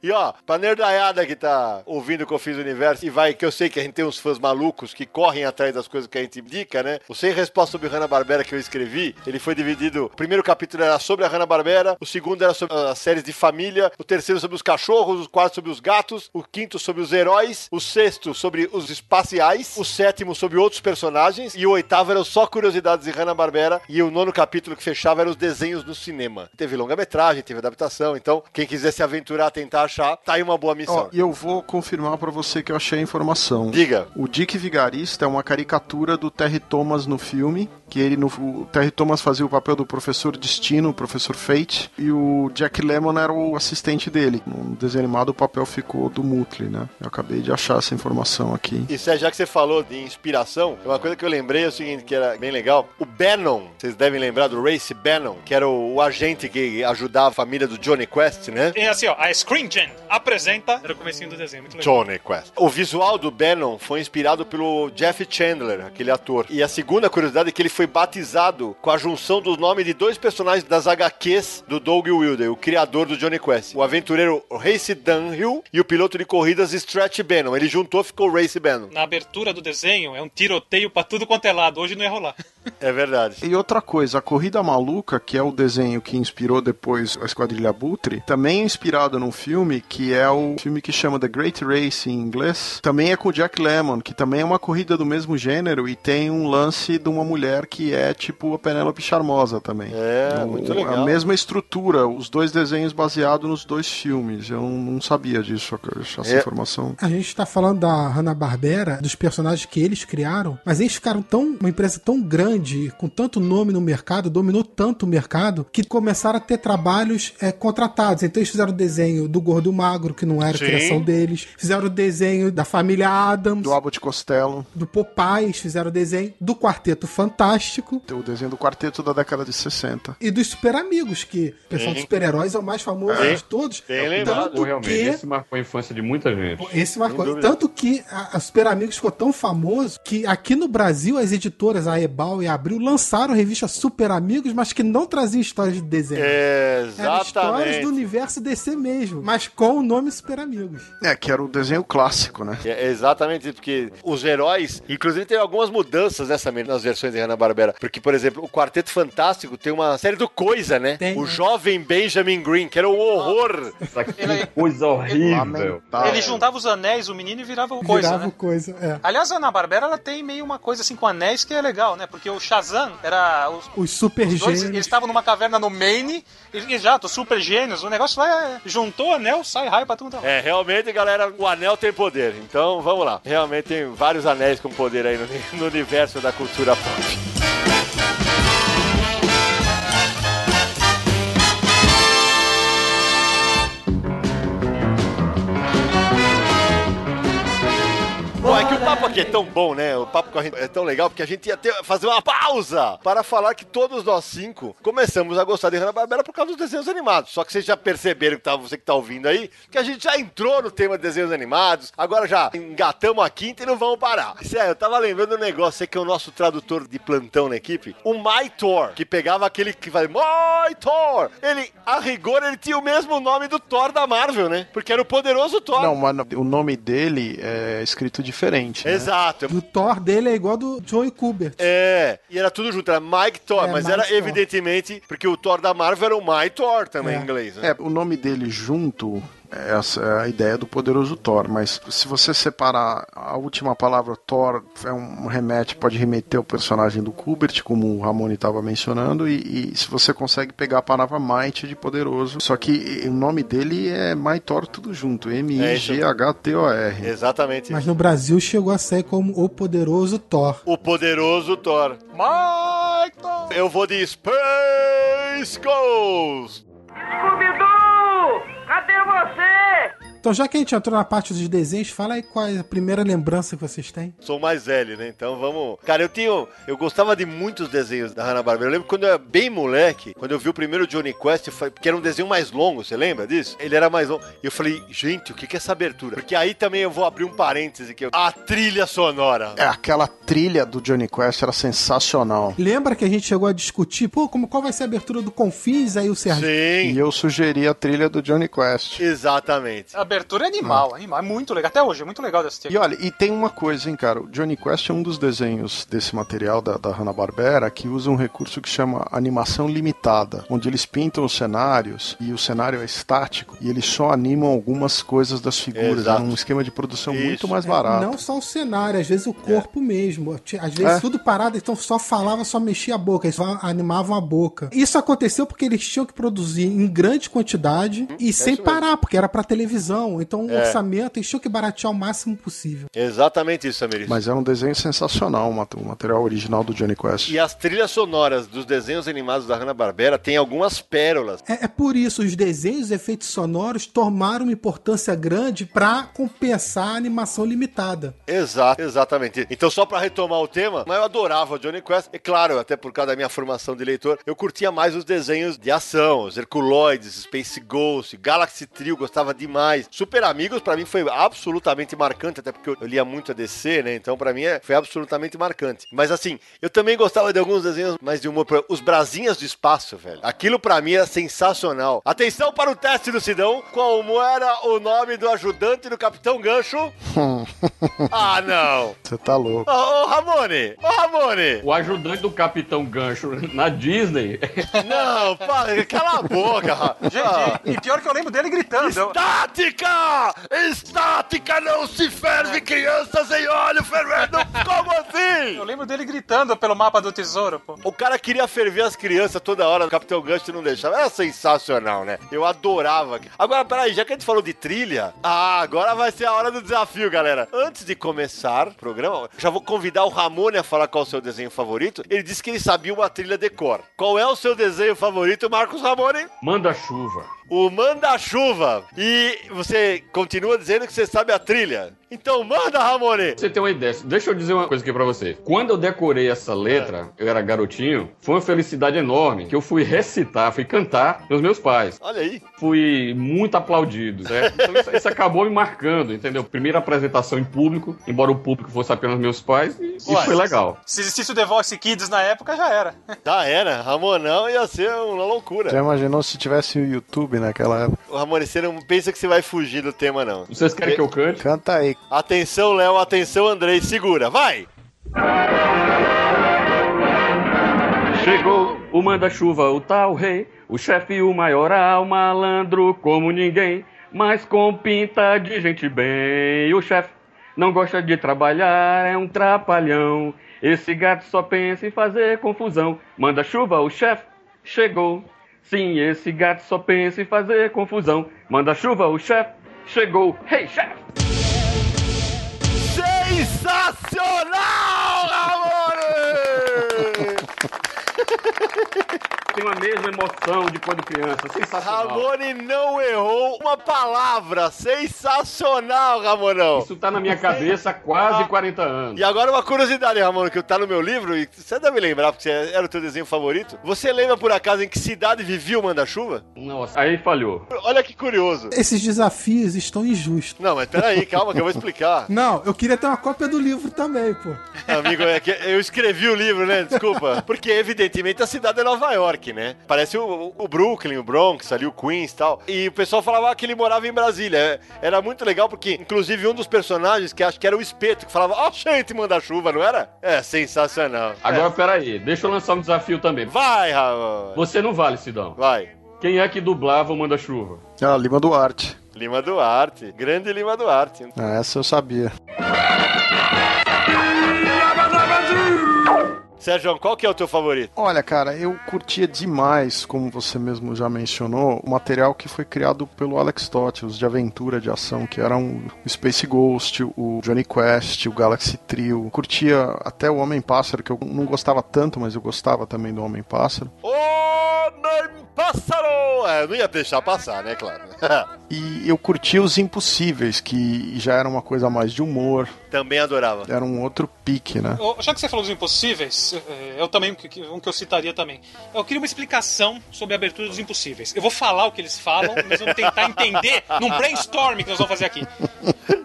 E ó, pra nerdaiada que tá ouvindo o no universo e vai, que eu sei que a gente tem uns fãs malucos que correm atrás das coisas que a gente indica, né? O Sem Resposta sobre Hanna-Barbera que eu escrevi, ele foi dividido. O primeiro capítulo era sobre a Hanna-Barbera, o segundo era sobre as séries de família, o terceiro sobre os cachorros, o quarto sobre os gatos, o quinto sobre os heróis, o sexto sobre os espaciais, o sétimo sobre outros personagens e o oitavo era só curiosidades de Hanna-Barbera e o nono capítulo que fechava eram os desenhos no cinema. Teve longa-metragem, teve adaptação, então quem quiser se aventurar, tentar achar, tá aí uma boa missão. E eu vou confirmar pra você que eu achei a informação. Diga. O Dick Vigarista é uma caricatura do Terry Thomas no filme, que ele no o Terry Thomas fazia o papel do professor Destino, o professor Fate, e o Jack Lemmon era o assistente dele. No desenho animado o papel ficou do Mutley, né? Eu acabei de achar essa informação aqui. Isso é, já que você falou de inspiração, uma coisa que eu lembrei é o seguinte, que era bem legal. O Bannon, vocês devem lembrar do Race Bannon, que era o, o agente que ajudava a família do Johnny Quest, né? E assim, ó, a Screen Gen apresenta. Era o comecinho do desenho, muito legal. Johnny Quest. O visual do Bannon foi inspirado pelo Jeff Chandler, aquele ator. E a segunda curiosidade é que ele foi batizado com a junção do nome de dois personagens das HQs do Doug Wilder, o criador do Johnny Quest. O aventureiro Race Dunhill e o piloto de corridas Stretch Bannon. Ele juntou ficou Race Bannon. Na abertura do desenho é um tiroteio pra tudo quanto é lado. Hoje não ia rolar. É verdade. E outra coisa, a Corrida Maluca, que é o desenho que inspirou depois a Esquadrilha Butre, também é inspirado num filme que é o filme que chama The Great Race em inglês. Também é com o Jack Lemmon, que também é uma corrida do mesmo gênero e tem um lance de uma mulher que é tipo a Penélope Charmosa também. É, Um- muito legal. A mesma estrutura, os dois desenhos baseados nos dois filmes. Eu não sabia disso, essa É. informação. A gente tá falando da Hanna-Barbera, dos personagens que eles criaram, mas eles ficaram tão uma empresa tão grande, com tanto nome no mercado, dominou tanto o mercado, que começaram a ter trabalhos é, contratados. Então eles fizeram o desenho do Gordo Magro, que não era Sim. criação deles. Fizeram o desenho da família Adams, Do do, Abbott Costello, Popeyes, fizeram o desenho do Quarteto Fantástico. o desenho do quarteto da década de 60. E dos Super Amigos, que o pessoal dos super-heróis é o mais famoso Sim. de todos. Bem lembrado. Pô, realmente, que esse marcou a infância de muita gente. Esse marcou. Tanto que a, a Super Amigos ficou tão famoso que aqui no Brasil as editoras, a Ebal e Abril, lançaram a revista Super Amigos, mas que não traziam histórias de desenho. É, Eram histórias exatamente. do universo DC mesmo, mas com o nome Super Amigos. É, que era o desenho clássico, né? É exatamente porque os heróis, inclusive tem algumas mudanças nessa nas versões de Hanna-Barbera, porque, por exemplo, o Quarteto Fantástico tem uma série do Coisa, né? Tem, o né? jovem Benjamin Green, que era um horror. É coisa horrível. Lamentável. Ele juntava os anéis, o menino, e virava coisa, Virava né? coisa, é. Aliás, a Ana Barbera ela tem meio uma coisa assim com anéis que é legal, né? Porque o Shazam era. Os, Os super os dois, eles gênios. estavam numa caverna no Maine, e, exato, super gênios. O negócio lá é. Juntou anel, sai raio pra tudo. É, realmente, galera, o anel tem poder. Então, vamos lá. Realmente tem vários anéis com poder aí no, no universo da cultura pop. Papo aqui é tão bom, né? O papo com a gente é tão legal, porque a gente ia ter, fazer uma pausa para falar que todos nós cinco começamos a gostar de Hanna-Barbera por causa dos desenhos animados. Só que vocês já perceberam, que tá, você que tá ouvindo aí, que a gente já entrou no tema de desenhos animados, agora já engatamos a quinta e não vamos parar. Sério, eu tava lembrando um negócio, você que é o nosso tradutor de plantão na equipe, o My Thor, que pegava aquele que My Thor. Ele, a rigor, ele tinha o mesmo nome do Thor da Marvel, né? Porque era o poderoso Thor. Não, o nome dele é escrito diferente. Né? Exato. O Thor dele é igual do Joey Kubert. É, e era tudo junto, era Mike Thor, É, mas Mike era Thor. evidentemente, porque o Thor da Marvel era o My Thor também É. em inglês, né? É, o nome dele junto essa é a ideia do poderoso Thor, mas se você separar a última palavra Thor é um remete, pode remeter ao personagem do Kubert, como o Ramone estava mencionando, e, e se você consegue pegar a palavra Might de poderoso, só que o nome dele é My Thor tudo junto, M I G H T O R. Exatamente. Mas no Brasil chegou a sair como o poderoso Thor. O poderoso Thor. Thor. Eu vou de Space Ghost. Scooby-Doo! Cadê você? Então, já que a gente entrou na parte dos desenhos, fala aí qual é a primeira lembrança que vocês têm. Sou mais velho, né? Então vamos. Cara, eu tinha. Eu gostava de muitos desenhos da Hanna-Barbera. Eu lembro quando eu era bem moleque, quando eu vi o primeiro Johnny Quest, porque era um desenho mais longo, você lembra disso? Ele era mais longo. E eu falei, gente, o que que é essa abertura? Porque aí também eu vou abrir um parêntese aqui. A trilha sonora. É, aquela trilha do Johnny Quest era sensacional. Lembra que a gente chegou a discutir, pô, como, qual vai ser a abertura do Confins? Aí o Sérgio. E Sim. eu sugeri a trilha do Johnny Quest. Exatamente. A abertura é animal, animal. É muito legal. Até hoje, é muito legal de assistir. E olha, e tem uma coisa, hein, cara. O Johnny Quest é um dos desenhos desse material da, da Hanna-Barbera que usa um recurso que chama animação limitada, onde eles pintam os cenários e o cenário é estático e eles só animam algumas coisas das figuras. É um esquema de produção Isso. muito mais É, barato. Não só o cenário, às vezes o corpo mesmo. Tinha- Às vezes É. tudo parado, então só falava, só mexia a boca, eles só animavam a boca. Isso aconteceu porque eles tinham que produzir em grande quantidade e sem isso mesmo. parar, porque era pra televisão. Então o É. orçamento tinham que baratear o máximo possível. Exatamente isso, Samiris. Mas era um desenho sensacional, o mat- o material original do Johnny Quest. E as trilhas sonoras dos desenhos animados da Hanna-Barbera tem algumas pérolas. É, é por isso os desenhos e efeitos sonoros tomaram uma importância grande pra compensar a animação limitada. Exato, exatamente. Então, só pra retomar o tema, mas eu adorava o Johnny Quest. E claro, até por causa da minha formação de leitor, eu curtia mais os desenhos de ação, os Herculoides, Space Ghost, Galaxy Trio, gostava demais. Super Amigos, pra mim, foi absolutamente marcante, até porque eu lia muito a DC, né? Então, pra mim, é- foi absolutamente marcante. Mas assim, eu também gostava de alguns desenhos mais de humor. por exemplo, Os Brasinhas do Espaço, velho. Aquilo pra mim era sensacional. Atenção para o teste do Sidão. Como era o nome do ajudante do Capitão Gancho? ah, não. Você tá louco. Ô, ô, Ramone! Ô, Ramone! O ajudante do Capitão Gancho na Disney. Não, para, cala a boca! Gente, Ah. e pior que eu lembro dele gritando. Eu- Estática! Estática não se ferve crianças em óleo fervendo! Como assim? Eu lembro dele gritando pelo mapa do tesouro, pô. O cara queria ferver as crianças toda hora, o Capitão Gancho não deixava. Era sensacional, né? Eu adorava. Agora, peraí, já que a gente falou de trilha, ah, agora vai ser a hora do desafio, galera. Antes de começar o programa, já vou convidar o Ramone a falar qual é o seu desenho favorito. Ele disse que ele sabia uma trilha de cor. Qual é o seu desenho favorito, Marcos Ramone? Manda chuva. O Manda-Chuva. E você continua dizendo que você sabe a trilha. Então manda, Ramone! Pra você ter uma ideia, deixa eu dizer uma coisa aqui pra você. Quando eu decorei essa letra, eu era garotinho, foi uma felicidade enorme que eu fui recitar, fui cantar pros meus pais. Olha aí. Fui muito aplaudido, certo? Então isso, isso acabou me marcando, entendeu? Primeira apresentação em público, embora o público fosse apenas meus pais, e, e Ué, foi legal. Se existisse o The Voice Kids na época, já era. Já era. Ramonão ia ser uma loucura. Já imaginou se tivesse o YouTube naquela época? O Ramone, você não pensa que você vai fugir do tema, não. Vocês querem que eu cante? Canta aí. Atenção, Léo, atenção, Andrei, segura, vai! Chegou o manda-chuva, o tal rei, o chefe, o maioral, malandro como ninguém, mas com pinta de gente bem. O chefe não gosta de trabalhar, é um trapalhão. Esse gato só pensa em fazer confusão. Manda-chuva, o chefe chegou. Sim, esse gato só pensa em fazer confusão. Manda-chuva, o chefe chegou. Hey, chefe! Sensacional, Ramone! tenho a mesma emoção de quando criança. Sensacional. Ramone não errou uma palavra. Sensacional, Ramonão. Isso tá na minha cabeça há quase 40 anos. E agora uma curiosidade, Ramon, que tá no meu livro, e você deve lembrar, porque era o teu desenho favorito. Você lembra, por acaso, em que cidade vivia o Manda-Chuva? Nossa, aí falhou. Olha que curioso. Esses desafios estão injustos. Não, mas peraí, calma que eu vou explicar. Não, eu queria ter uma cópia do livro também, pô. Amigo, é que eu escrevi o livro, né? Desculpa. Porque, evidentemente, a cidade é Nova York, né? Parece o, o Brooklyn, o Bronx, ali o Queens e tal. E o pessoal falava que ele morava em Brasília. É, Era muito legal porque, inclusive, um dos personagens, que acho que era o Espeto, que falava, ó, gente, manda-chuva, não era? É, sensacional. Agora, peraí, deixa eu lançar um desafio também. Vai, Ramon. Você não vale, Sidão. Vai. Quem é que dublava o Manda-Chuva? Ah, Lima Duarte. Lima Duarte. Grande Lima Duarte. Ah, essa eu sabia. Sérgio, qual que é o teu favorito? Olha, cara, eu curtia demais, como você mesmo já mencionou, o material que foi criado pelo Alex Toth, os de aventura, de ação, que eram o Space Ghost, o Johnny Quest, o Galaxy Trio. Curtia até o Homem-Pássaro, que eu não gostava tanto, mas eu gostava também do Homem-Pássaro. Homem Pássaro! É, não ia deixar passar, né, claro. E eu curtia os Impossíveis, que já era uma coisa mais de humor, Também adorava. era um outro pique, né? Ô, Já que você falou dos impossíveis, eh, eu também, um que eu citaria também. Eu queria uma explicação sobre a abertura dos impossíveis. Eu vou falar o que eles falam, mas vamos tentar entender num brainstorm que nós vamos fazer aqui.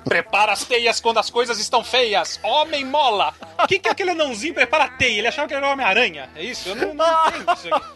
Prepara as teias quando as coisas estão feias. Homem mola. O que, que é aquele anãozinho prepara a teia? Ele achava que era o Homem-Aranha. É isso? Eu não, não entendo isso aqui.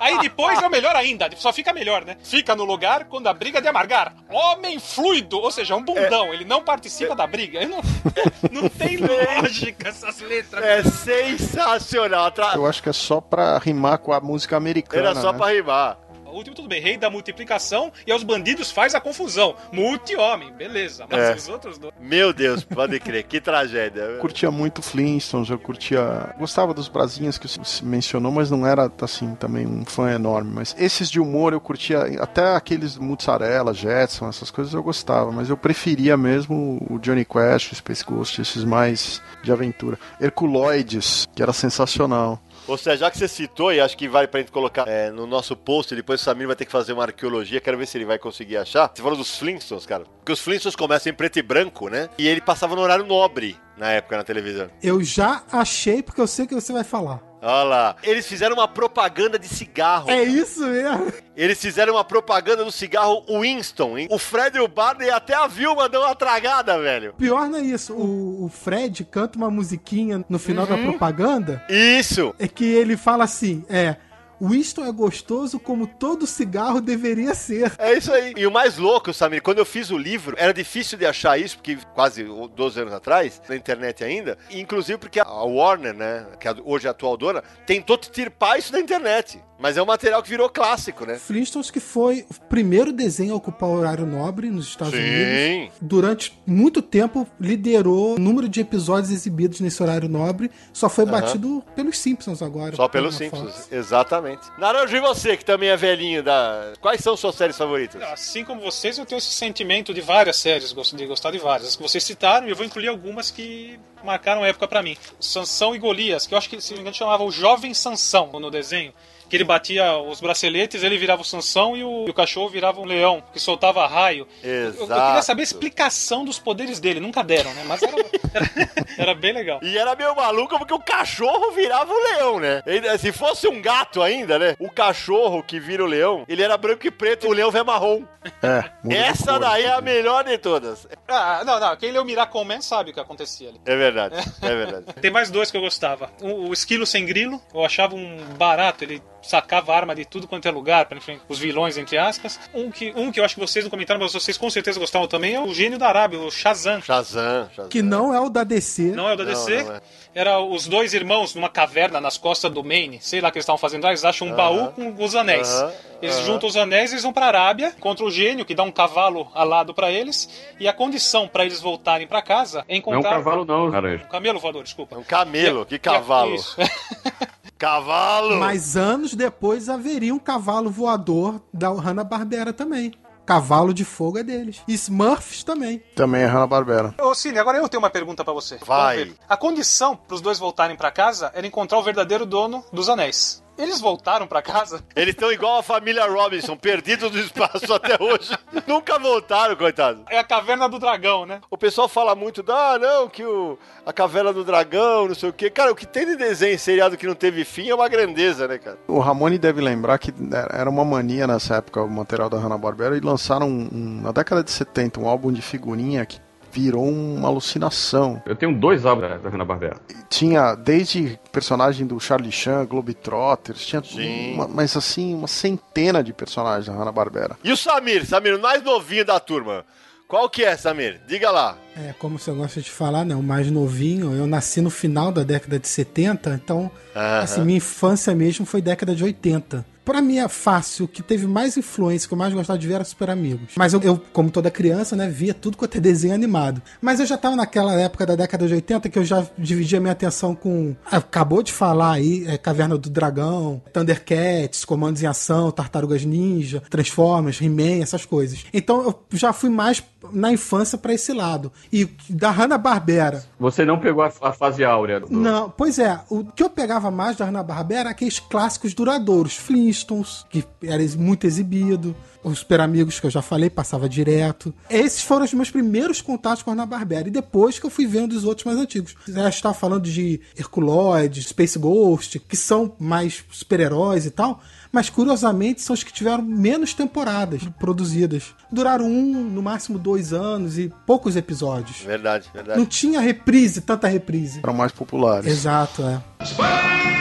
Aí depois é o melhor ainda. Só fica melhor, né? Fica no lugar quando a briga de amargar. Homem fluido. Ou seja, um bundão. Ele não participa da briga. Eu não, não tem lógica essas letras. É sensacional. Tra- Eu acho que é só pra rimar com a música americana. Era só né? pra rimar. O último, tudo bem. Rei da multiplicação e aos bandidos faz a confusão. Multi-homem. Beleza. Mas É. os outros dois... Meu Deus, pode crer, que tragédia. curtia muito Flintstones, eu curtia. Gostava dos Brasinhas que você mencionou, mas não era assim também um fã enorme. Mas esses de humor eu curtia, até aqueles Mozzarella, Jetson, essas coisas eu gostava, mas eu preferia mesmo o Johnny Quest, o Space Ghost, esses mais de aventura. Herculoides, que era sensacional. Ou seja, já que você citou, e acho que vale pra gente colocar é, no nosso post, depois o Samir vai ter que fazer uma arqueologia, quero ver se ele vai conseguir achar. Você falou dos Flintstones, cara. Porque os Flintstones começam em preto e branco, né? E ele passava no horário nobre na época na televisão. Eu já achei, porque eu sei que você vai falar. Olha lá. Eles fizeram uma propaganda de cigarro. É isso mesmo. Eles fizeram uma propaganda do cigarro Winston, hein? O Fred e o Barney até a Vilma dão uma tragada, velho. Pior não é isso. O, o Fred canta uma musiquinha no final Uhum. da propaganda. Isso! É que ele fala assim: é. Winston é gostoso como todo cigarro deveria ser. É isso aí. E o mais louco, Samir, quando eu fiz o livro, era difícil de achar isso, porque quase 12 anos atrás, na internet ainda, inclusive porque a Warner, né, que é hoje a atual dona, tentou tirpar isso da internet. Mas é um material que virou clássico, né? Flintstones que foi o primeiro desenho a ocupar o horário nobre nos Estados Sim. Unidos. Durante muito tempo liderou o número de episódios exibidos nesse horário nobre. Só foi batido pelos Simpsons agora. Só pelos Simpsons, Fox. exatamente. Naranjo, e você, que também é velhinho, da... quais são suas séries favoritas? Assim como vocês, eu tenho esse sentimento de várias séries, gosto de gostar de várias. As que vocês citaram, e eu vou incluir algumas que marcaram época pra mim. Sansão e Golias, que eu acho que, se não me engano, chamava o Jovem Sansão no desenho. Que ele batia os braceletes, ele virava o Sansão e o, e o cachorro virava um leão, que soltava raio. Eu, eu queria Exato. saber a explicação dos poderes dele. Nunca deram, né? Mas era, era, era bem legal. E era meio maluco porque o cachorro virava o leão, né? Ele- se fosse um gato ainda, né? O cachorro que vira o leão, ele era branco e preto, o leão vem marrom. É, Essa cor. daí é a melhor de todas. Ah, não, não. Quem leu Miracle Man sabe o que acontecia ali. É verdade, é verdade. Tem mais dois que eu gostava. O, o Esquilo Sem Grilo, eu achava um barato, ele sacava arma de tudo quanto é lugar para enfrentar os vilões, entre aspas. Um que, um que eu acho que vocês não comentaram, mas vocês com certeza gostavam também, é o Gênio da Arábia, o Shazam. Shazam, Shazam. Que não é o da DC. Não é o da Não, DC? não é. Era os dois irmãos numa caverna nas costas do Maine. Sei lá o que eles estavam fazendo lá. Eles acham um baú com os anéis. Aham, Eles aham. juntam os anéis e eles vão pra Arábia contra o gênio, que dá um cavalo alado pra eles. E a condição pra eles voltarem pra casa é Não é um encontrar. cavalo, não, Laranja. Um camelo voador, desculpa. É um camelo, que E a- cavalo. Isso. Cavalo! Mas anos depois haveria um cavalo voador da Hanna-Barbera também. Cavalo de fogo é deles. E Smurfs também. Também é Hanna-Barbera. Ô, Cine, agora eu tenho uma pergunta pra você. Vai. A condição pros dois voltarem pra casa era encontrar o verdadeiro dono dos anéis. Eles voltaram pra casa? Eles estão igual a família Robinson, perdidos no espaço até hoje. Nunca voltaram, coitado. É a caverna do dragão, né? O pessoal fala muito, ah, não, que o, a caverna do dragão, não sei o quê. Cara, o que tem de desenho seriado que não teve fim é uma grandeza, né, cara? O Ramone deve lembrar que era uma mania nessa época o material da Hanna-Barbera e lançaram um, um, na década de 70 um álbum de figurinha que virou uma alucinação. Eu tenho dois álbuns da Hanna-Barbera. Tinha desde personagem do Charlie Chan, Globetrotters, tinha uma, mas assim, uma centena de personagens da Hanna-Barbera. E o Samir, Samir, o mais novinho da turma. Qual que é, Samir? Diga lá. É, como você gosta de falar, né? O mais novinho, eu nasci no final da década de 70, então, assim, minha infância mesmo foi década de 80. Pra mim é fácil, o que teve mais influência, que eu mais gostava de ver era Super Amigos. Mas eu, eu, como toda criança, né, via tudo quanto é desenho animado. Mas eu já tava naquela época da década de 80 que eu já dividia minha atenção com. Acabou de falar aí, é, Caverna do Dragão, Thundercats, Comandos em Ação, Tartarugas Ninja, Transformers, He-Man, essas coisas. Então eu já fui mais na infância para esse lado. E da Hanna-Barbera. Você não pegou a, a fase áurea? Do... Não, pois é. O que eu pegava mais da Hanna-Barbera era aqueles clássicos duradouros. Flintstones, que era muito exibido. Os Super Amigos, que eu já falei, passava direto. Esses foram os meus primeiros contatos com a Hanna-Barbera. E depois que eu fui vendo os outros mais antigos. Já estava falando de Herculoid, Space Ghost, que são mais super-heróis e tal mas curiosamente são os que tiveram menos temporadas produzidas. Duraram um, no máximo dois anos e poucos episódios. Verdade, verdade. Não tinha reprise, tanta reprise. Eram mais populares. Exato, é.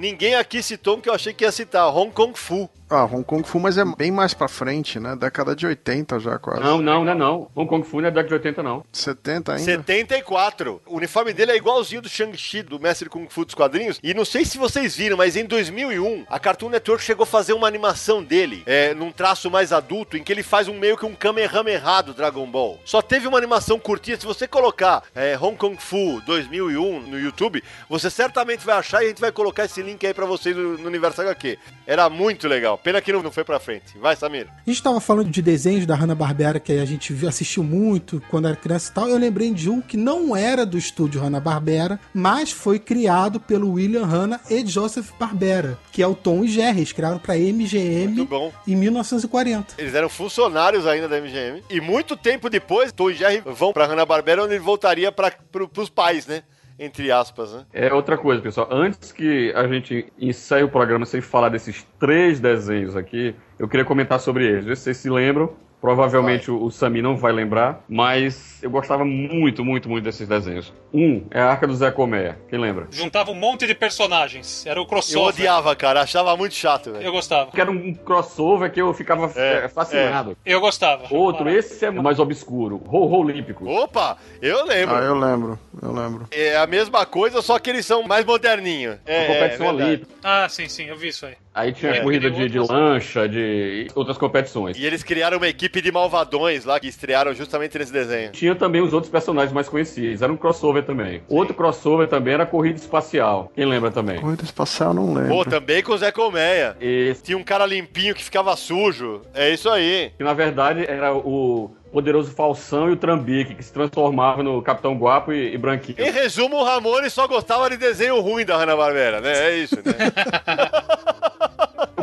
Ninguém aqui citou um que eu achei que ia citar, Hong Kong Fu. Ah, Hong Kong Fu, mas é bem mais pra frente, né? Década de 80 já, quase. Não, não, não é não. Hong Kong Fu não é década de 80, não. 70 ainda? 74. O uniforme dele é igualzinho do Shang-Chi, do mestre Kung Fu dos quadrinhos. E não sei se vocês viram, mas em 2001, a Cartoon Network chegou a fazer uma animação dele, é, num traço mais adulto, em que ele faz um meio que um Kamehameha do Dragon Ball. Só teve uma animação curtinha. Se você colocar é, Hong Kong Fu 2001 no YouTube, você certamente vai achar e a gente vai colocar esse link aí pra vocês no, no Universo HQ. Era muito legal. Pena que não, não foi pra frente. Vai, Samir. A gente tava falando de desenhos da Hanna-Barbera que a gente assistiu muito quando era criança e tal. Eu lembrei de um que não era do estúdio Hanna-Barbera, mas foi criado pelo William Hanna e Joseph Barbera, que é o Tom e Jerry. Eles criaram pra MGM Muito bom. em 1940. Eles eram funcionários ainda da MGM. E muito tempo depois, Tom e Jerry vão pra Hanna-Barbera, onde ele voltaria pra, pro, pros pais, né? Entre aspas, né? É outra coisa, pessoal. Antes que a gente ensaie o programa sem falar desses três desenhos aqui, eu queria comentar sobre eles. Vocês se lembram. Provavelmente o, o Sami não vai lembrar, mas eu gostava muito, muito, muito desses desenhos. Um é a Arca do Zé Colmeia. Quem lembra? Juntava um monte de personagens. Era o Eu crossover. odiava, cara. Achava muito chato, velho. Eu gostava. Que era um crossover que eu ficava É, é, fascinado. Eu gostava. Outro, esse é mais obscuro. Ho-Ho Olímpico. Opa, eu lembro. Ah, eu lembro, eu lembro. É a mesma coisa, só que eles são mais moderninhos. É, competição é olímpica. Ah, sim, sim, eu vi isso aí. Aí tinha É, corrida de, de lancha, de outras competições. E eles criaram uma equipe de malvadões lá que estrearam justamente nesse desenho. Tinha também os outros personagens mais conhecidos. Era um crossover também. Outro crossover também era a corrida espacial. Quem lembra também? Corrida espacial não lembro. Pô, também com o Zé Colmeia. Esse, Tinha um cara limpinho que ficava sujo. É isso aí. que na verdade era o poderoso Falsão e o Trambique, que se transformava no Capitão Guapo e, e Branquinho. Em resumo, o Ramone só gostava de desenho ruim da Hanna-Barbera, né? É isso, né?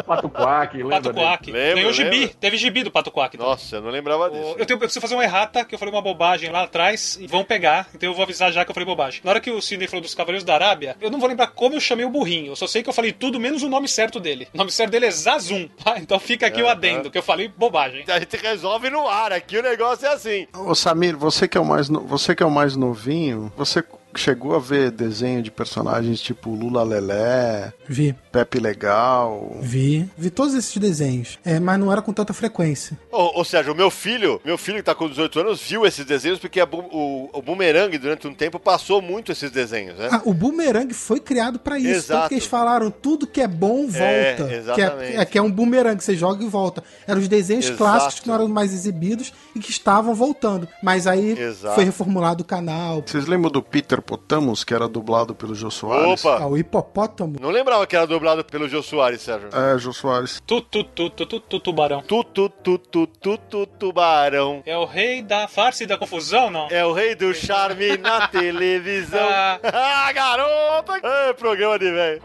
Pato Quack, lembra Pato? Quack. Ganhou gibi. Teve gibi do Pato Quack. também. Nossa, eu não lembrava disso. Eu, tenho, eu preciso fazer uma errata, que eu falei uma bobagem lá atrás, e vão pegar, então eu vou avisar já que eu falei bobagem. Na hora que o Sidney falou dos Cavaleiros da Arábia, eu não vou lembrar como eu chamei o burrinho, eu só sei que eu falei tudo menos o nome certo dele. O nome certo dele é Zazum, tá? Então fica aqui o adendo, que eu falei bobagem. A gente resolve no ar, aqui o negócio é assim. Ô Samir, você que é o mais no- você que é o mais novinho, você chegou a ver desenho de personagens tipo Lula Lelé, Vi, Pepe Legal? vi. Vi todos esses desenhos. É, mas não era com tanta frequência. Ou, ou seja, o meu filho, meu filho que tá com 18 anos, viu esses desenhos porque Bu- o, o Boomerang, durante um tempo, passou muito esses desenhos, né? Ah, o Boomerang foi criado pra isso. Exato. Tanto que eles falaram tudo que é bom volta. É, que, exatamente. é, que é um boomerang, você joga e volta. Eram os desenhos Exato. clássicos que não eram mais exibidos e que estavam voltando. Mas aí Exato. foi reformulado o canal. Vocês lembram do Peter Potamus, que era dublado pelo Jô Soares? Ah, Opa! o hipopótamo. Não lembrava que era dublado pelo Jô Soares, Sérgio. É, Jô Soares. Tu, tu, tu, tu, tu, tu, tubarão. Tu, tu, tu, tu, tu, tu, tubarão. É o rei da farsa e da confusão, não? É o rei do charme na televisão. Ah. Ah, garoto! Ê, programa de velho.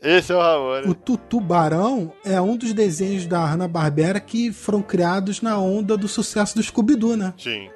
Esse é o Ramon. O Tutubarão é um dos desenhos da Hanna-Barbera que foram criados na onda do sucesso do Scooby-Doo, né? Sim.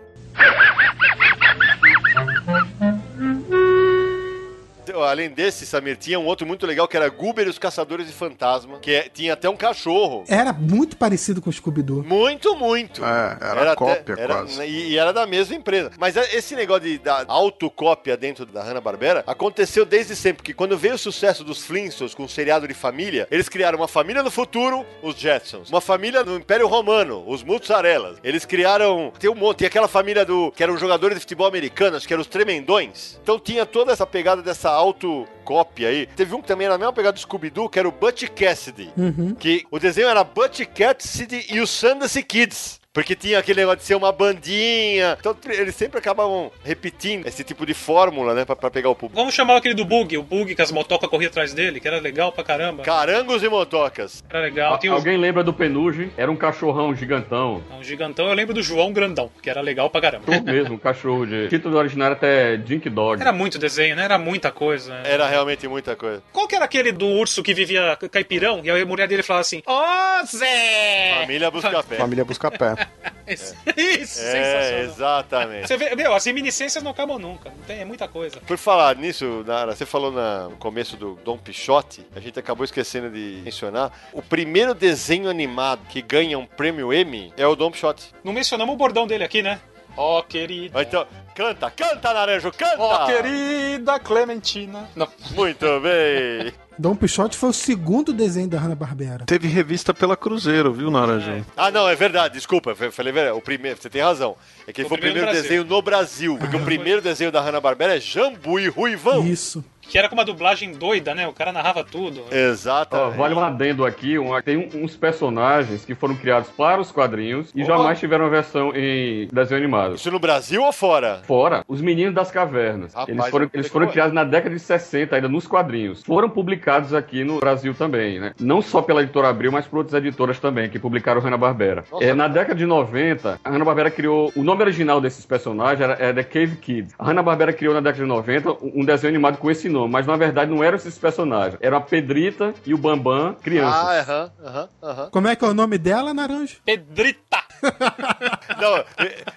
Além desse, Samir, tinha um outro muito legal que era Goober e os Caçadores de Fantasma, que é- tinha até um cachorro. Era muito parecido com o Scooby-Doo. Muito, muito. É, era cópia até- era- quase. E, e era da mesma empresa. Mas é- esse negócio de da autocópia dentro da Hanna-Barbera aconteceu desde sempre. Porque quando veio o sucesso dos Flintstones com o seriado de família, eles criaram uma família no futuro, os Jetsons. Uma família no Império Romano, os Mozzarellas. Eles criaram... Tem um monte. Tem aquela família do... Que eram jogadores de futebol americanos, que eram os Tremendões. Então tinha toda essa pegada dessa autocópia aí. Teve um que também era a mesma pegada do Scooby-Doo, que era o Butch Cassidy. Que o desenho era Butch Cassidy e os Sundance Kids. Porque tinha aquele negócio de ser uma bandinha. Então eles sempre acabavam repetindo esse tipo de fórmula, né? Pra, pra pegar o público. Vamos chamar aquele do Bug, o Bug que as motocas corriam atrás dele, que era legal pra caramba. Carangos e motocas. Era legal. Os- Alguém lembra do Penuge? Era um cachorrão gigantão. um gigantão, eu lembro do João Grandão, que era legal pra caramba. Cachorro mesmo, um cachorro de. O título original era até Dink Dog. Era muito desenho, né? Era muita coisa. Era realmente muita coisa. Qual que era aquele do urso que vivia caipirão? E a mulher dele falava assim: Ô Zé! Família busca pé. Família busca Isso, isso, É, sensacional. exatamente. Você vê, meu, as reminiscências não acabam nunca. Não tem, é muita coisa. Por falar nisso, Nara, você falou na- no começo do Dom Pichote, a gente acabou esquecendo de mencionar. O primeiro desenho animado que ganha um prêmio Emmy é o Dom Pichote. Não mencionamos o bordão dele aqui, né? Ó, querida. Então, canta, canta, Naranjo, canta! Ó, querida Clementina. Não. Muito bem! Dom Pichote foi o segundo desenho da Hanna-Barbera. Teve revista pela Cruzeiro, viu, Naranjo? Ah, não, é verdade, desculpa, eu falei verdade. O primeiro, você tem razão. É que ele O foi o primeiro primeiro desenho no Brasil. Porque o primeiro desenho da Hanna-Barbera é Jambu e Ruivão. Isso. Que era com uma dublagem doida, né? O cara narrava tudo. Ó, Exatamente. vale um adendo aqui, um- tem uns personagens que foram criados para os quadrinhos e jamais tiveram uma versão em desenho animado. Isso no Brasil ou fora? Fora, os meninos das cavernas. Rapaz, eles foram, eles foram criados na década de 60, ainda nos quadrinhos. Foram publicados aqui no Brasil também, né? Não só pela editora Abril, mas por outras editoras também, que publicaram Hanna-Barbera. É, na década de 90, a Hanna-Barbera criou... O nome original desses personagens era, é The Cave Kids. A Hanna-Barbera criou na década de 90 um desenho animado com esse nome, mas na verdade não eram esses personagens. Eram a Pedrita e o Bambam, crianças. Ah, aham, aham, aham. Como é que é o nome dela, Naranjo? Pedrita! Não,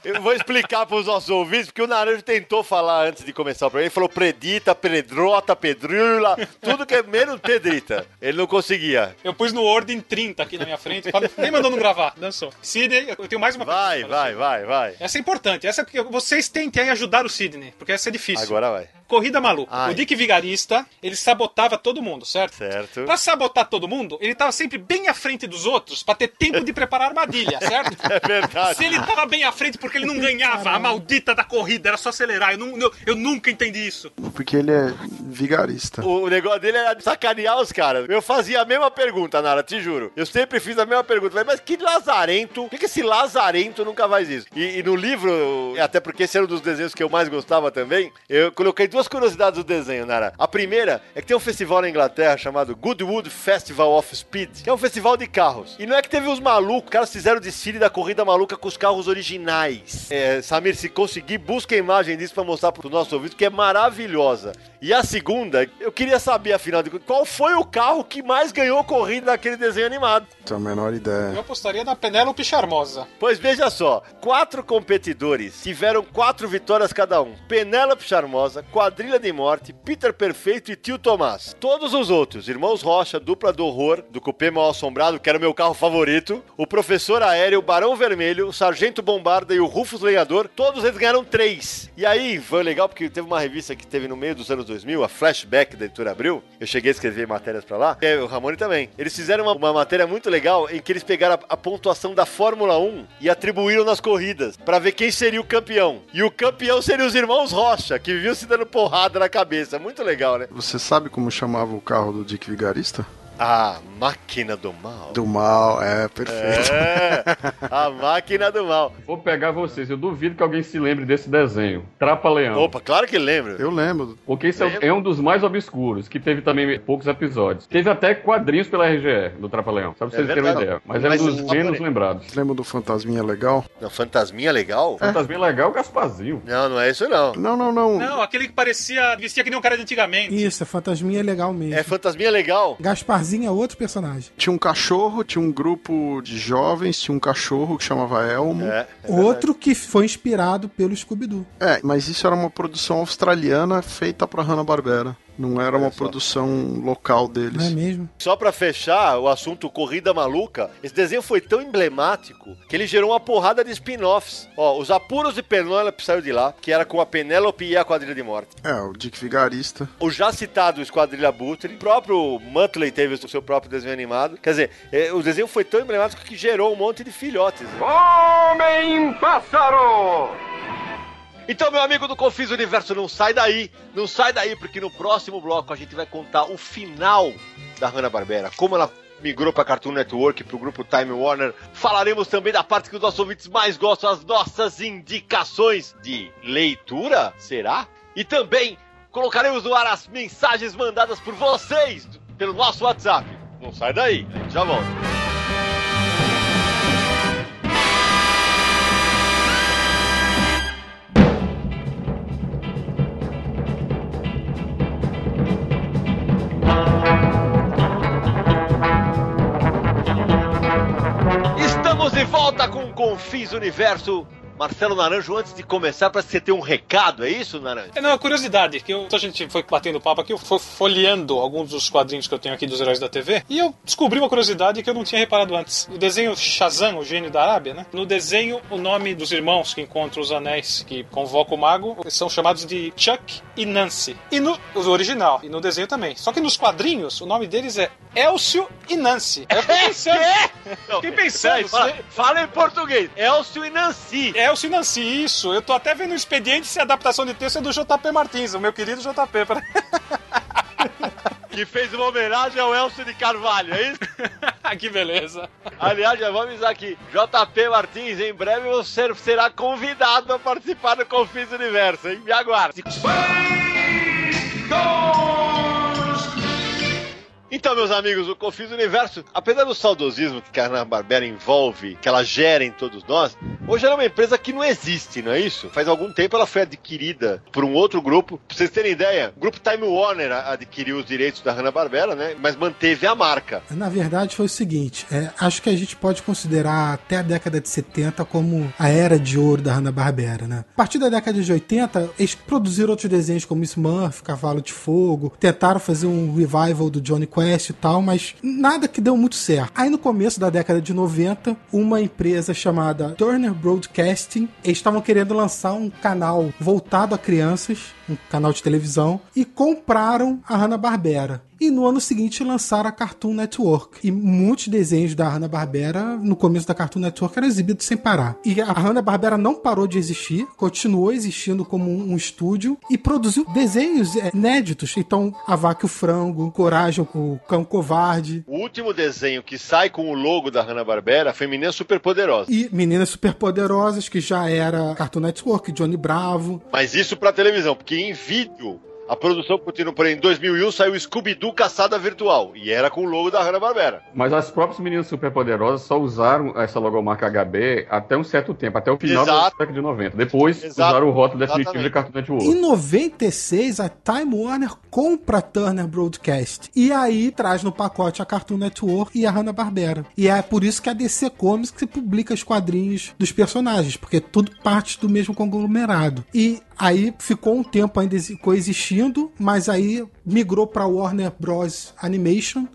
eu- vou explicar para os nossos ouvintes, porque o Naranjo tentou falar antes de começar o programa. Ele falou predita, pedrota, pedrula, tudo que é menos pedrita. Ele não conseguia. Eu pus no Word em 30 aqui na minha frente. Nem mandou não gravar, dançou. Sidney, eu tenho mais uma Vai, vai, vai, vai. Essa é importante. Essa é porque vocês tentem ajudar o Sidney, porque essa é difícil. Agora vai. Corrida maluca. Ai. O Dick Vigarista, ele sabotava todo mundo, certo? Certo. Pra sabotar todo mundo, ele tava sempre bem à frente dos outros pra ter tempo de preparar a armadilha, certo? É verdade. Se ele tava bem à frente porque ele não ganhava a maldita da corrida, era só acelerar. Eu, não- eu- eu nunca entendi isso. Porque ele é vigarista. O negócio dele era de sacanear os caras. Eu fazia a mesma pergunta, Nara, te juro. Eu sempre fiz a mesma pergunta. Falei, mas que lazarento? Por que, que esse lazarento nunca faz isso? E, e no livro, até porque esse era um dos desenhos que eu mais gostava também, eu coloquei duas curiosidades do desenho, Nara. A primeira é que tem um festival na Inglaterra chamado Goodwood Festival of Speed, que é um festival de carros. E não é que teve os malucos, os caras fizeram o desfile da corrida maluca com os carros originais. É, Samir, se conseguir, busca a imagem disso pra mostrar pro nosso ouvido, que é maravilhosa. E a segunda, eu queria saber, afinal de contas, qual foi o carro que mais ganhou corrida naquele desenho animado? Tenho a menor ideia. Eu apostaria na Penélope Charmosa. Pois veja só, quatro competidores tiveram quatro vitórias cada um. Penélope Charmosa, Quadrilha de Morte, Peter Perfeito e Tio Tomás. Todos os outros, Irmãos Rocha, Dupla do Horror, do Cupê Mal Assombrado, que era o meu carro favorito, o Professor Aéreo, o Barão Vermelho, o Sargento Bombarda e o Rufus Lenhador, todos eles ganharam três. E aí, foi legal porque teve uma revista que teve no meio dos anos 2000, a Flashback da editora Abril, eu cheguei a escrever matérias pra lá, e o Ramone também. Eles fizeram uma, uma matéria muito legal em que eles pegaram a, a pontuação da Fórmula 1 e atribuíram nas corridas pra ver quem seria o campeão. E o campeão seria os irmãos Rocha, que viviam se dando porrada na cabeça. Muito legal, né? Você sabe como chamava o carro do Dick Vigarista? A máquina do mal. Do mal, é, perfeito. É, a máquina do mal. Vou pegar vocês. Eu duvido que alguém se lembre desse desenho. Trapa-Leão. Opa, claro que lembro. Eu lembro. Porque isso é, é um dos mais obscuros, que teve também poucos episódios. Teve até quadrinhos pela RGE do Trapa-Leão, só pra É vocês terem uma ideia. Mas é Mas um dos menos lembrados. Lembra do Fantasminha Legal? Não, fantasminha legal? Fantasminha legal é o Gasparzinho. Não, não é isso não. Não, não, não. Não, aquele que parecia, vestia que nem um cara de antigamente. Isso, a fantasminha é legal mesmo. É fantasminha legal. Gasparzinho é outro personagem. Tinha um cachorro, tinha um grupo de jovens, tinha um cachorro que chamava Elmo. É. Outro que foi inspirado pelo Scooby-Doo. É, mas isso era uma produção australiana feita pra Hanna-Barbera. Não era uma produção local Não é deles. mesmo? Só pra fechar o assunto Corrida Maluca, esse desenho foi tão emblemático que ele gerou uma porrada de spin-offs. Ó, os Apuros de Penélope saiu de lá, que era com a Penélope e a Quadrilha de Morte. É, o Dick Vigarista. O já citado Esquadrilha Butre, o próprio Muttley teve o seu próprio desenho animado. Quer dizer, eh, o desenho foi tão emblemático que gerou um monte de filhotes. né? Homem-pássaro! Então, meu amigo do Confis Universo, não sai daí, não sai daí, porque no próximo bloco a gente vai contar o final da Hanna-Barbera, como ela migrou para Cartoon Network, para o grupo Time Warner. Falaremos também da parte que os nossos ouvintes mais gostam, as nossas indicações de leitura, será? E também colocaremos no ar as mensagens mandadas por vocês pelo nosso WhatsApp. Não sai daí, a gente já volta. Confis Universo. Marcelo Naranjo, antes de começar, para você ter um recado, é isso, Naranjo? É, não, a curiosidade, que eu, a gente foi batendo papo aqui, eu fui folheando alguns dos quadrinhos que eu tenho aqui dos heróis da TV, e eu descobri uma curiosidade que eu não tinha reparado antes. O desenho Shazam, o gênio da Arábia, né? No desenho, o nome dos irmãos que encontram os anéis que convoca o mago são chamados de Chuck e Nancy. E no original, e no desenho também. Só que nos quadrinhos, o nome deles é Elcio e Nancy. Eu fiquei pensando. Não, Fiquei pensando, fala, fala em português. Elcio e Nancy. Elcio Nancy, isso. Eu tô até vendo o expediente se a adaptação de texto é do JP Martins, o meu querido JP. Pra... Que fez uma homenagem ao Elcio de Carvalho, é isso? que beleza. Aliás, já vou avisar aqui. JP Martins, em breve você será convidado a participar do Confis Universo, hein? Me aguarde. Então, meus amigos, o Confis Universo, apesar do saudosismo que a Hanna-Barbera envolve, que ela gera em todos nós, hoje ela é uma empresa que não existe, não é isso? Faz algum tempo ela foi adquirida por um outro grupo. Pra vocês terem ideia, o grupo Time Warner adquiriu os direitos da Hanna-Barbera, né? Mas manteve a marca. Na verdade, foi o seguinte: é, acho que a gente pode considerar até a década de 70 como a era de ouro da Hanna-Barbera, né? A partir da década de 80, eles produziram outros desenhos como Smurf, Cavalo de Fogo, tentaram fazer um revival do Johnny Quest e tal, mas nada que deu muito certo. Aí no começo da década de 90, uma empresa chamada Turner Broadcasting, eles estavam querendo lançar um canal voltado a crianças, um canal de televisão, e compraram a Hanna-Barbera. E no ano seguinte lançaram a Cartoon Network. E muitos desenhos da Hanna-Barbera, no começo da Cartoon Network, eram exibidos sem parar. E a Hanna-Barbera não parou de existir, continuou existindo como um, um estúdio e produziu desenhos é, inéditos. Então, A Vaca e o Frango, Coragem, o Cão Covarde. O último desenho que sai com o logo da Hanna-Barbera foi Menina Superpoderosa. E Meninas Superpoderosas, que já era Cartoon Network, Johnny Bravo. Mas isso pra televisão, porque em vídeo a produção continua. Por exemplo, em 2001 saiu Scooby-Doo Caçada Virtual e era com o logo da Hanna-Barbera. Mas as próprias meninas superpoderosas só usaram essa logomarca HB até um certo tempo, até o final Exato. da década de 90. Depois Exato. usaram o rótulo definitivo Exatamente. de Cartoon Network. Em 96, a Time Warner compra a Turner Broadcast. E aí traz no pacote a Cartoon Network e a Hanna-Barbera. E é por isso que a DC Comics que publica os quadrinhos dos personagens, porque é tudo parte do mesmo conglomerado. E aí ficou um tempo ainda exi- coexistindo, mas aí migrou para Warner Bros. Animation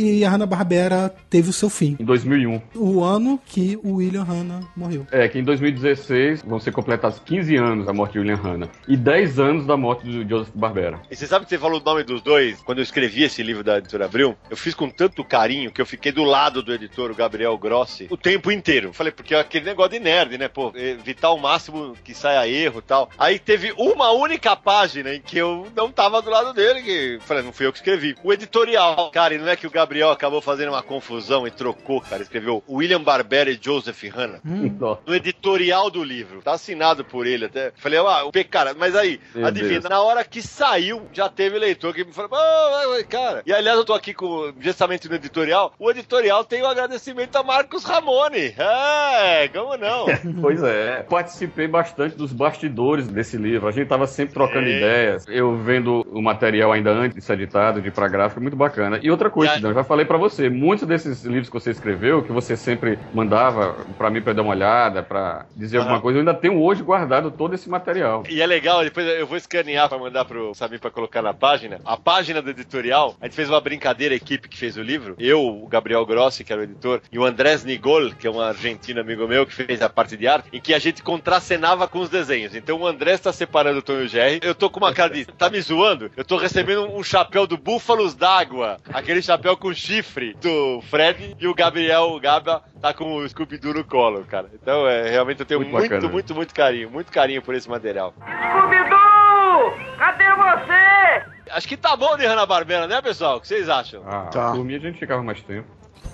e a Hanna-Barbera teve o seu fim. Em 2001. O ano que o William Hanna morreu. É, que em 2016 vão ser completados 15 anos da morte de William Hanna. E 10 anos da morte do Joseph Barbera. E você sabe que você falou o nome dos dois? Quando eu escrevi esse livro da editora Abril, eu fiz com tanto carinho que eu fiquei do lado do editor, o Gabriel Grossi, o tempo inteiro. Falei, porque é aquele negócio de nerd, né? Pô, evitar o máximo que saia erro e tal. Aí teve uma única página em que eu não tava do lado dele, que falei, não fui eu que escrevi. O editorial. Cara, e não é que o Gabriel Gabriel acabou fazendo uma confusão e trocou, cara. Escreveu William Barbera e Joseph Hanna Nossa. no editorial do livro. Tá assinado por ele até. Falei, ah, o cara, mas aí, Meu adivinha, Deus. na hora que saiu, já teve leitor que me falou, oh, cara. E aliás, eu tô aqui com justamente no editorial. O editorial tem o agradecimento a Marcos Ramone. É, como não? Pois é. Participei bastante dos bastidores desse livro. A gente tava sempre trocando Sim. ideias. Eu vendo o material ainda antes de ser editado, de ir pra gráfica, muito bacana. E outra coisa, E a- eu já falei pra você, muitos desses livros que você escreveu, que você sempre mandava pra mim pra dar uma olhada, pra dizer alguma coisa, eu ainda tenho hoje guardado todo esse material. E é legal, depois eu vou escanear pra mandar pro Samir pra colocar na página. A página do editorial, a gente fez uma brincadeira, a equipe que fez o livro. Eu, o Gabriel Grossi, que era o editor, e o Andrés Nigol, que é um argentino amigo meu, que fez a parte de arte, em que a gente contracenava com os desenhos. Então o Andrés tá separando o Tom e o Jerry. Eu tô com uma cara de. Tá me zoando? Eu tô recebendo um chapéu do Búfalos d'Água. Aquele chapéu com chifre do Fred. E o Gabriel, o Gaba, tá com o Scooby-Doo no colo, cara. Então, é, realmente eu tenho Muito muito, muito, muito carinho. Muito carinho por esse material. Scooby-Doo! Cadê você? Acho que tá bom de Hanna-Barbera, né, pessoal? O que vocês acham? Ah, Tá. por mim a gente ficava mais tempo.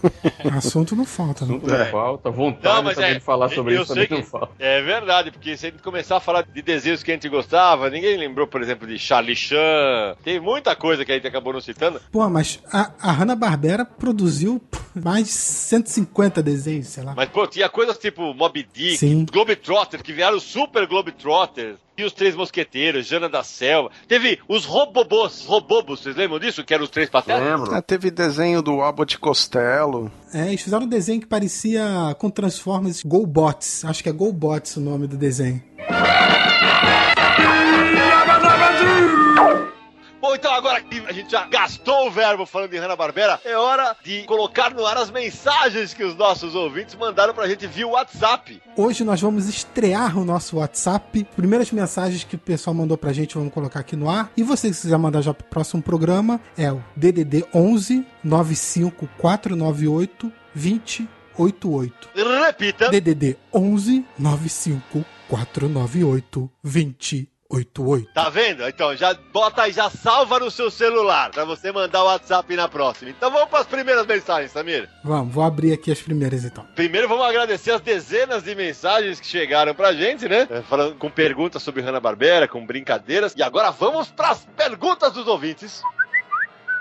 Assunto não falta, né? Assunto não falta, vontade Não, mas também é, de falar sobre eu isso sei também que- não falta. É verdade, porque se a gente começar a falar de desenhos que a gente gostava, ninguém lembrou, por exemplo, de Charlie Chan. Tem muita coisa que a gente acabou não citando. Pô, mas a, a Hanna-Barbera produziu mais de 150 desenhos, sei lá. Mas, pô, tinha coisas tipo Moby Dick, Sim. Globetrotter, que vieram super Globetrotters. E os Três Mosqueteiros, Jana da Selva. Teve os Robobos, Robobos, vocês lembram disso? Que eram os Três Patetas? Lembro. É, teve desenho do Abbott Costello. É, eles fizeram um desenho que parecia com Transformers GoBots. Acho que é GoBots o nome do desenho. Então agora que a gente já gastou o verbo falando de Hanna-Barbera, é hora de colocar no ar as mensagens que os nossos ouvintes mandaram pra gente via WhatsApp. Hoje nós vamos estrear o nosso WhatsApp. Primeiras mensagens que o pessoal mandou pra gente, vamos colocar aqui no ar. E você, se quiser mandar já pro próximo programa, é o DDD 11 95498 2088. Repita. DDD 11 95498 2088. Tá vendo? Então já bota aí, já salva no seu celular pra você mandar o WhatsApp na próxima. Então vamos pras primeiras mensagens, Samir. Vamos, vou abrir aqui as primeiras então. Primeiro vamos agradecer as dezenas de mensagens que chegaram pra gente, né? É, Falando com perguntas sobre Hanna-Barbera, com brincadeiras. E agora vamos pras perguntas dos ouvintes.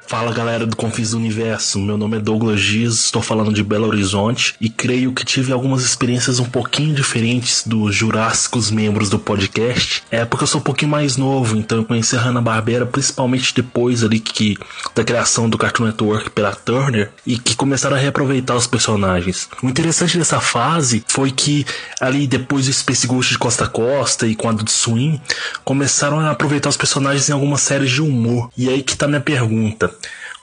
Fala galera do Confins do Universo, meu nome é Douglas Giz, estou falando de Belo Horizonte e creio que tive algumas experiências um pouquinho diferentes dos jurássicos membros do podcast. É porque eu sou um pouquinho mais novo, então eu conheci a Hanna-Barbera principalmente depois ali que da criação do Cartoon Network pela Turner e que começaram a reaproveitar os personagens. O interessante dessa fase foi que ali depois do Space Ghost de Costa Costa e com a do Swing, começaram a aproveitar os personagens em algumas séries de humor. E aí que tá minha pergunta.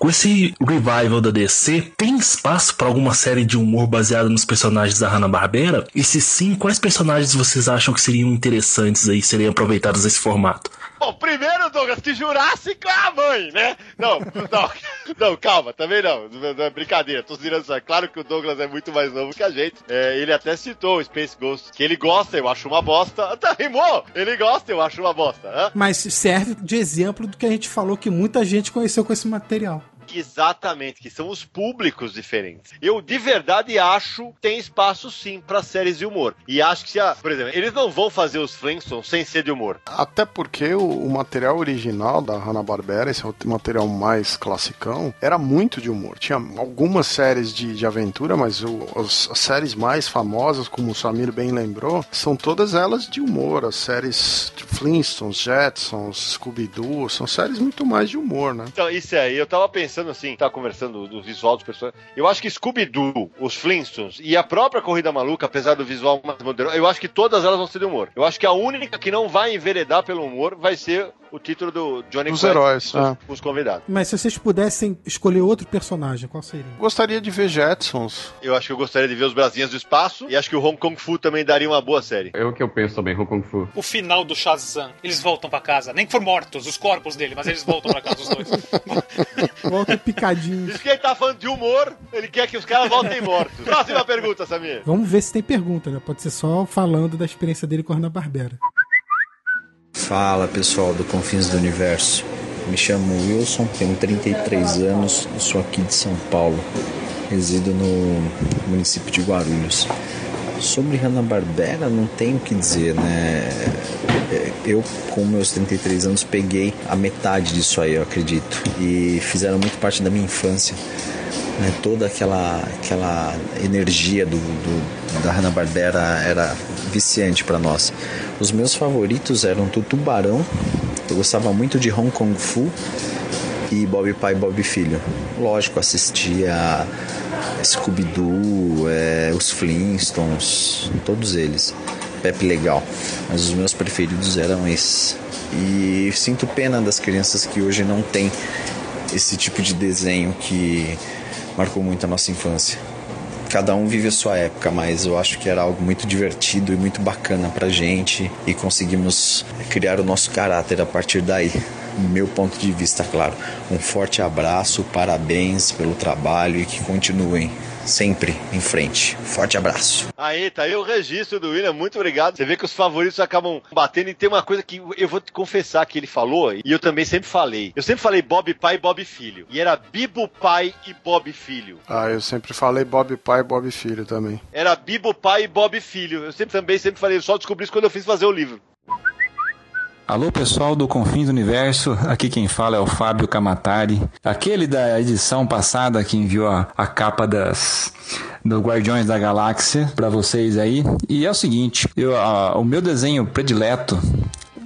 Com esse revival da DC, tem espaço para alguma série de humor baseada nos personagens da Hanna-Barbera? E se sim, quais personagens vocês acham que seriam interessantes aí, seriam aproveitados nesse formato? Bom, primeiro, Douglas, que Jurássico é a mãe, né? Não, não, não, calma, também não. Não é brincadeira, tô tirando isso. Claro que o Douglas é muito mais novo que a gente. É, ele até citou o Space Ghost, que ele gosta, eu acho uma bosta. Até rimou! Ele gosta, eu acho uma bosta. Hã? Mas serve de exemplo do que a gente falou que muita gente conheceu com esse material. Exatamente, que são os públicos diferentes. Eu de verdade acho que tem espaço sim para séries de humor. E acho que se a, por exemplo, eles não vão fazer os Flintstones sem ser de humor. Até porque o, o material original da Hanna-Barbera, esse é material mais classicão, era muito de humor. Tinha algumas séries de, de aventura, mas o- os- as séries mais famosas, como o Samir bem lembrou, são todas elas de humor. As séries de Flintstones, Jetsons, Scooby-Doo, são séries muito mais de humor, né? Então, isso aí, eu tava pensando assim, tava conversando do visual dos personagens. Eu acho que Scooby-Doo, os Flintstones e a própria Corrida Maluca, apesar do visual mais moderno, eu acho que todas elas vão ser de humor. Eu acho que a única que não vai enveredar pelo humor vai ser o título do Johnny Dos Quest, heróis, os, é. os convidados. Mas se vocês pudessem escolher outro personagem, qual seria? Gostaria de ver Jetsons. Eu acho que eu gostaria de ver os Brasinhas do Espaço e acho que o Hong Kong Fu também daria uma boa série. É o que eu penso também, Hong Kong Fu. O final do Shazam. Eles voltam pra casa. Nem que for mortos, os corpos dele, mas eles voltam pra casa, os dois. Volta picadinho. Isso que ele tá falando de humor, ele quer que os caras voltem mortos. Próxima pergunta, Samir. Vamos ver se tem pergunta, né? Pode ser só falando da experiência dele com a Hanna-Barbera. Fala pessoal do Confins do Universo. Me chamo Wilson, tenho 33 anos e sou aqui de São Paulo. Resido no município de Guarulhos. Sobre Hanna-Barbera, não tenho o que dizer, né? Eu, com meus 33 anos, peguei a metade disso aí, eu acredito. E fizeram muito parte da minha infância. Né? Toda aquela, aquela energia do, do da Hanna-Barbera era viciante para nós. Os meus favoritos eram do Tubarão, eu gostava muito de Hong Kong Fu e Bob Pai e Bob Filho. Lógico, assistia Scooby-Doo, é, os Flintstones, todos eles. Pepe Legal. Mas os meus preferidos eram esses. E sinto pena das crianças que hoje não têm esse tipo de desenho que marcou muito a nossa infância. Cada um vive a sua época, mas eu acho que era algo muito divertido e muito bacana pra gente e conseguimos criar o nosso caráter a partir daí meu ponto de vista, claro. Um forte abraço, parabéns pelo trabalho e que continuem sempre em frente. Forte abraço. Aí, tá aí o registro do William, muito obrigado. Você vê que os favoritos acabam batendo e tem uma coisa que eu vou te confessar que ele falou e eu também sempre falei. Eu sempre falei Bob pai e Bob filho. E era Bibo pai e Bob filho. Ah, eu sempre falei Bob pai e Bob filho também. Era Bibo pai e Bob filho. Eu sempre também sempre falei, eu só descobri isso quando eu fiz fazer o livro. Alô pessoal do Confins do Universo, aqui quem fala é o Fábio Camatari, aquele da edição passada que enviou a, a capa das do Guardiões da Galáxia para vocês aí. E é o seguinte, eu, a, o meu desenho predileto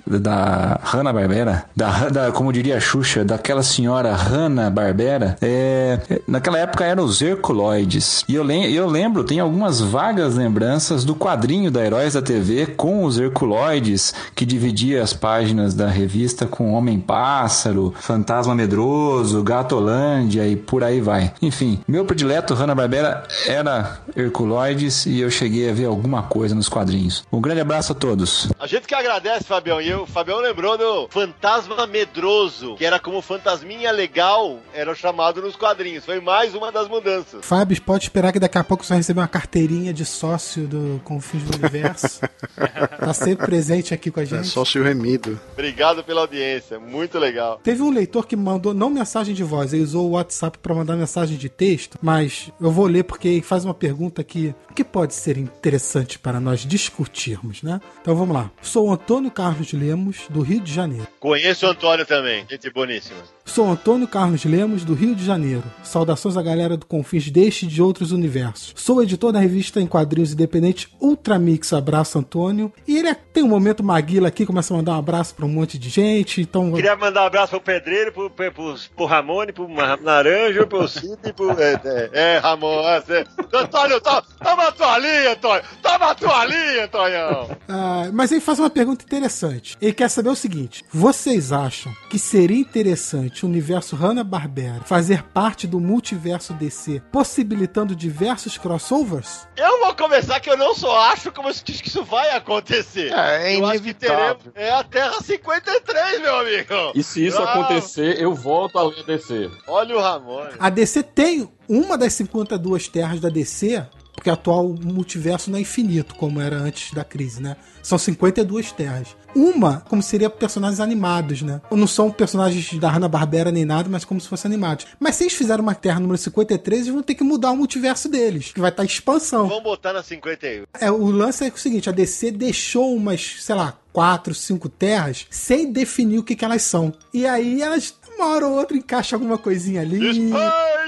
da Hanna-Barbera, da, da, como diria a Xuxa, daquela senhora Hanna-Barbera, é, naquela época eram os Herculoides. E eu, eu lembro, tem algumas vagas lembranças do quadrinho da Heróis da TV com os Herculoides, que dividia as páginas da revista com Homem-Pássaro, Fantasma Medroso, Gatolândia e por aí vai. Enfim, meu predileto Hanna-Barbera era Herculoides e eu cheguei a ver alguma coisa nos quadrinhos. Um grande abraço a todos. A gente que agradece, Fabião, e eu o Fabião lembrou do Fantasma Medroso, que era como Fantasminha Legal, era chamado nos quadrinhos. Foi mais uma das mudanças. Fábio, pode esperar que daqui a pouco você vai receber uma carteirinha de sócio do Confins do Universo. tá sempre presente aqui com a gente. É sócio remido. Obrigado pela audiência, muito legal. Teve um leitor que mandou não mensagem de voz, ele usou o WhatsApp para mandar mensagem de texto, mas eu vou ler porque faz uma pergunta que, que pode ser interessante para nós discutirmos, né? Então vamos lá. Sou Antônio Carlos Lima Lemos, do Rio de Janeiro. Conheço o Antônio também, gente boníssima. Sou Antônio Carlos Lemos, do Rio de Janeiro. Saudações à galera do Confins deste e de outros universos. Sou editor da revista em quadrinhos independente Ultramix. Abraço, Antônio. E ele é, tem um momento Maguila aqui, começa a mandar um abraço para um monte de gente. Então... Queria mandar um abraço pro Pedreiro, pro, pro, pro, pro Ramone, pro Naranjo, pro Cid, pro. É, é, é Ramon. É, Antônio, toma, toma a tua linha, Antônio! Toma a tua linha, Antônio! Ah, mas ele faz uma pergunta interessante. Ele quer saber o seguinte: vocês acham que seria interessante o universo Hanna-Barbera fazer parte do multiverso DC, possibilitando diversos crossovers? Eu vou começar que eu não só acho, como eu diz que isso vai acontecer. É, é eu acho que teremos. É a Terra 53, meu amigo! E se isso ah. acontecer, eu volto a ler DC. Olha o Ramon. A DC tem uma das 52 terras da DC porque atual multiverso não é infinito, como era antes da crise, né? São 52 terras. Uma, como seria personagens animados, né? Não são personagens da Hanna-Barbera nem nada, mas como se fossem animados. Mas se eles fizerem uma terra número 53, eles vão ter que mudar o multiverso deles, que vai estar em expansão. Vamos botar na 51. É, o lance é o seguinte, a DC deixou umas, sei lá, quatro, cinco terras sem definir o que, que elas são. E aí elas uma hora ou outra encaixa alguma coisinha ali.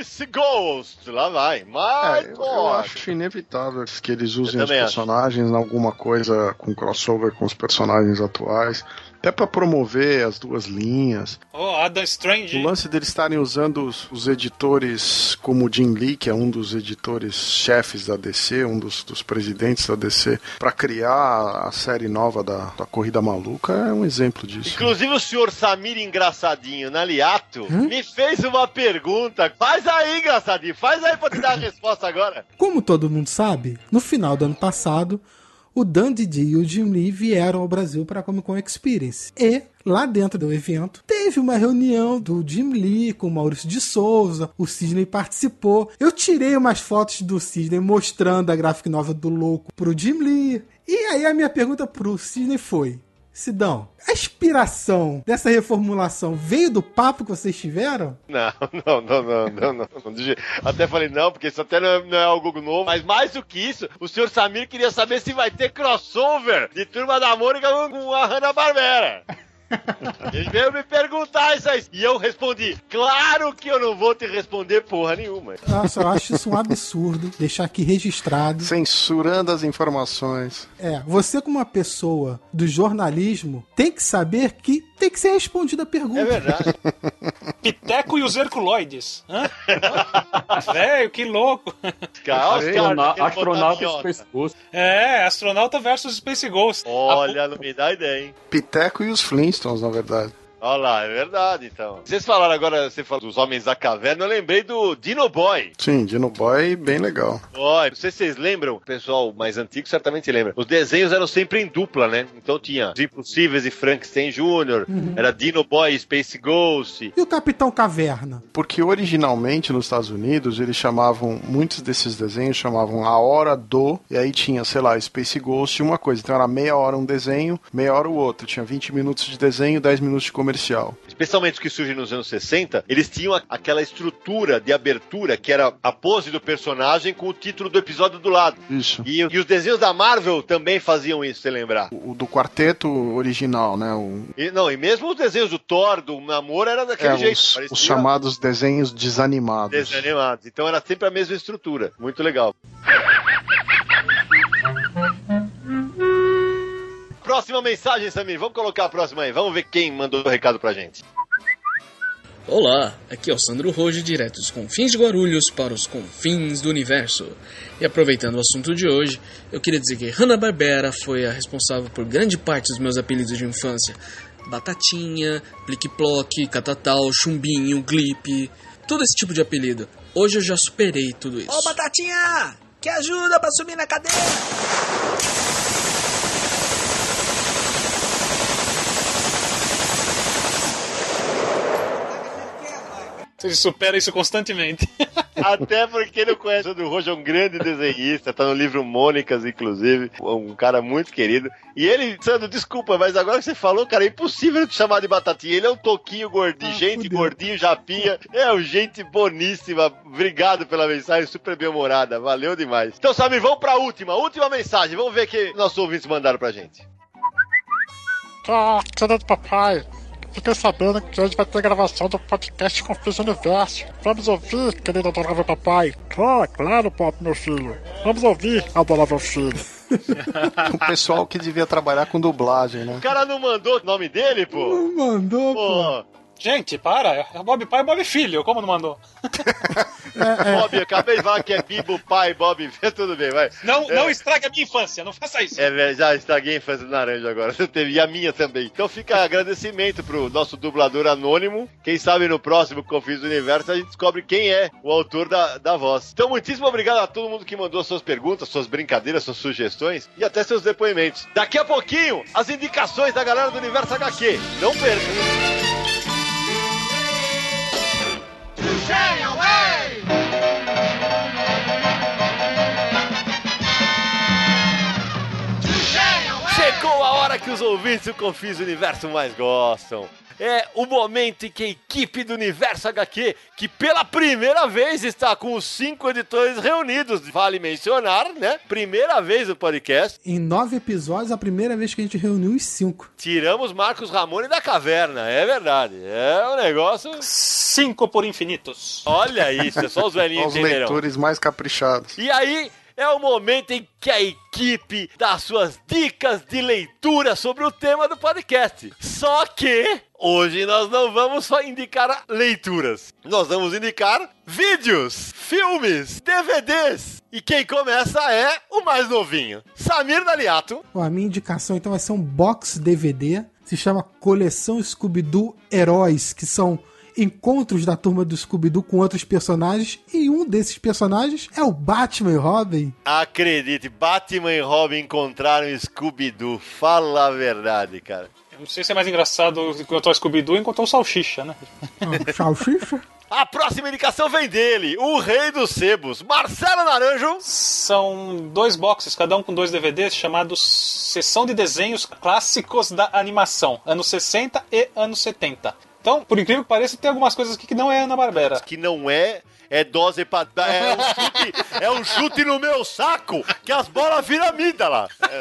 Space Ghost! Lá vai. Mas, é, eu, eu acho inevitável que eles usem os personagens em alguma coisa com crossover com os personagens atuais até para promover as duas linhas. Oh, Adam Strange. O lance deles estarem usando os, os, editores como o Jim Lee, que é um dos editores chefes da DC, um dos, dos presidentes da DC, para criar a série nova da, da Corrida Maluca, é um exemplo disso. Inclusive o senhor Samir Engraçadinho, Naliato, hum? me fez uma pergunta. Faz aí, engraçadinho, faz aí pra te dar a resposta agora. Como todo mundo sabe, no final do ano passado, o Dan Didi e o Jim Lee vieram ao Brasil para a Comic Con Experience. E lá dentro do evento, teve uma reunião do Jim Lee com o Maurício de Souza, o Sidney participou. Eu tirei umas fotos do Sidney mostrando a graphic novel do louco pro Jim Lee. E aí a minha pergunta pro Sidney foi: Sidão, a inspiração dessa reformulação veio do papo que vocês tiveram? Não, não, não, não, não, não. não. Até falei, não, porque isso até não é, não é algo novo. Mas mais do que isso, o senhor Samir queria saber se vai ter crossover de Turma da Mônica com a Hanna-Barbera. Ele veio me perguntar isso aí. E eu respondi, claro que eu não vou te responder porra nenhuma. Nossa, eu acho isso um absurdo. Deixar aqui registrado. Censurando as informações. É, você como uma pessoa do jornalismo tem que saber que tem que ser respondida a pergunta. É verdade. Piteco e os Herculoides. Velho, que louco. Calma, Astrona- cara, astronauta e Space Ghost. É, astronauta versus Space Ghost. Olha, não me dá ideia, hein? Piteco e os Flintstones, na verdade. Olha lá, é verdade, então. Vocês falaram agora, você falou dos Homens da Caverna, eu lembrei do Dino Boy. Sim, Dino Boy, bem legal. Olha, não sei se vocês lembram, o pessoal mais antigo certamente lembra. Os desenhos eram sempre em dupla, né? Então tinha Os Impossíveis e Frankenstein Jr., era Dino Boy e Space Ghost. E o Capitão Caverna? Porque originalmente nos Estados Unidos eles chamavam, muitos desses desenhos chamavam a hora do, e aí tinha, sei lá, Space Ghost e uma coisa. Então era meia hora um desenho, meia hora o outro. Tinha 20 minutos de desenho, 10 minutos de comercial. Especialmente os que surgem nos anos 60, eles tinham aquela estrutura de abertura que era a pose do personagem com o título do episódio do lado. Isso. E, e os desenhos da Marvel também faziam isso, se lembrar. O do quarteto original, né? O, E, não, e mesmo os desenhos do Thor, do Namor, era daquele é, jeito. os, parecia os chamados desenhos desanimados. desenho animado. Então era sempre a mesma estrutura. Muito legal. Próxima mensagem, Samir. Vamos colocar a próxima aí. Vamos ver quem mandou o recado pra gente. Olá, aqui é o Sandro Rojo, direto dos confins de Guarulhos para os confins do universo. E aproveitando o assunto de hoje, eu queria dizer que Hanna-Barbera foi a responsável por grande parte dos meus apelidos de infância. Batatinha, Plique-Ploque, Catatal, Chumbinho, Glip, todo esse tipo de apelido. Hoje eu já superei tudo isso. Ô, Batatinha! Que ajuda pra subir na cadeira! Você supera isso constantemente. Até porque ele conhece o Rojo, é um grande desenhista, tá no livro Mônicas, inclusive, um cara muito querido. E ele, Sandro, desculpa, mas agora que você falou, cara, é impossível te chamar de batatinha. Ele é um toquinho gordinho, gente gordinho, japinha, é um gente boníssima. Obrigado pela mensagem, super bem-humorada, valeu demais. Então, Samir, vamos pra última, última mensagem, vamos ver o que nossos ouvintes mandaram pra gente. Ah, querido papai, fiquei sabendo que hoje vai ter gravação do podcast Confis Universo. Vamos ouvir, querido adorável papai? Ah, claro, pop, meu filho. Vamos ouvir, adorável filho. O pessoal que devia trabalhar com dublagem, né? O cara não mandou o nome dele, pô? Não mandou, pô. Gente, para. É Bob pai e Bob filho. Como não mandou? Bob, eu acabei de falar que é Bibo, pai, Bob, tudo bem, vai. Não, É. não estrague a minha infância. Não faça isso. É, velho, já estraguei a infância do Naranja agora. Teve, e a minha também. Então fica agradecimento pro nosso dublador anônimo. Quem sabe no próximo Confis do Universo a gente descobre quem é o autor da, da voz. Então, muitíssimo obrigado a todo mundo que mandou suas perguntas, suas brincadeiras, suas sugestões e até seus depoimentos. Daqui a pouquinho, as indicações da galera do Universo HQ. Não percam. sail away. Chegou a hora que os ouvintes do Confis Universo mais gostam. É o momento em que a equipe do Universo HQ, que pela primeira vez está com os cinco editores reunidos, vale mencionar, né? Primeira vez no podcast, Em nove episódios, a primeira vez que a gente reuniu os cinco. tiramos Marcos Ramone da caverna, é verdade. É um negócio. Cinco por infinitos. Olha isso, é só os velhinhos Os leitores mais caprichados. E aí é o momento em que a equipe dá suas dicas de leitura sobre o tema do podcast. Só que hoje nós não vamos só indicar leituras. Nós vamos indicar vídeos, filmes, DVDs. E quem começa é o mais novinho, Samir Daliato. Ó, a minha indicação então vai ser um box DVD. Se chama Coleção Scooby-Doo Heróis, que são encontros da turma do Scooby-Doo com outros personagens. E um desses personagens é o Batman e Robin. Acredite, Batman e Robin encontraram Scooby-Doo. Fala a verdade, cara. Eu não sei se é mais engraçado encontrar o Scooby-Doo e encontrar o Salsicha, né? Ah, Salsicha. A próxima indicação vem dele, o rei dos sebos, Marcelo Naranjo. São dois boxes, cada um com dois DVDs, chamados Sessão de Desenhos Clássicos da Animação, anos 60 e anos 70. Então, por incrível que pareça, tem algumas coisas aqui que não é Ana Barbera. Que não é, é dose pra. É um chute, é um chute no meu saco que as bolas viram amígdala. É.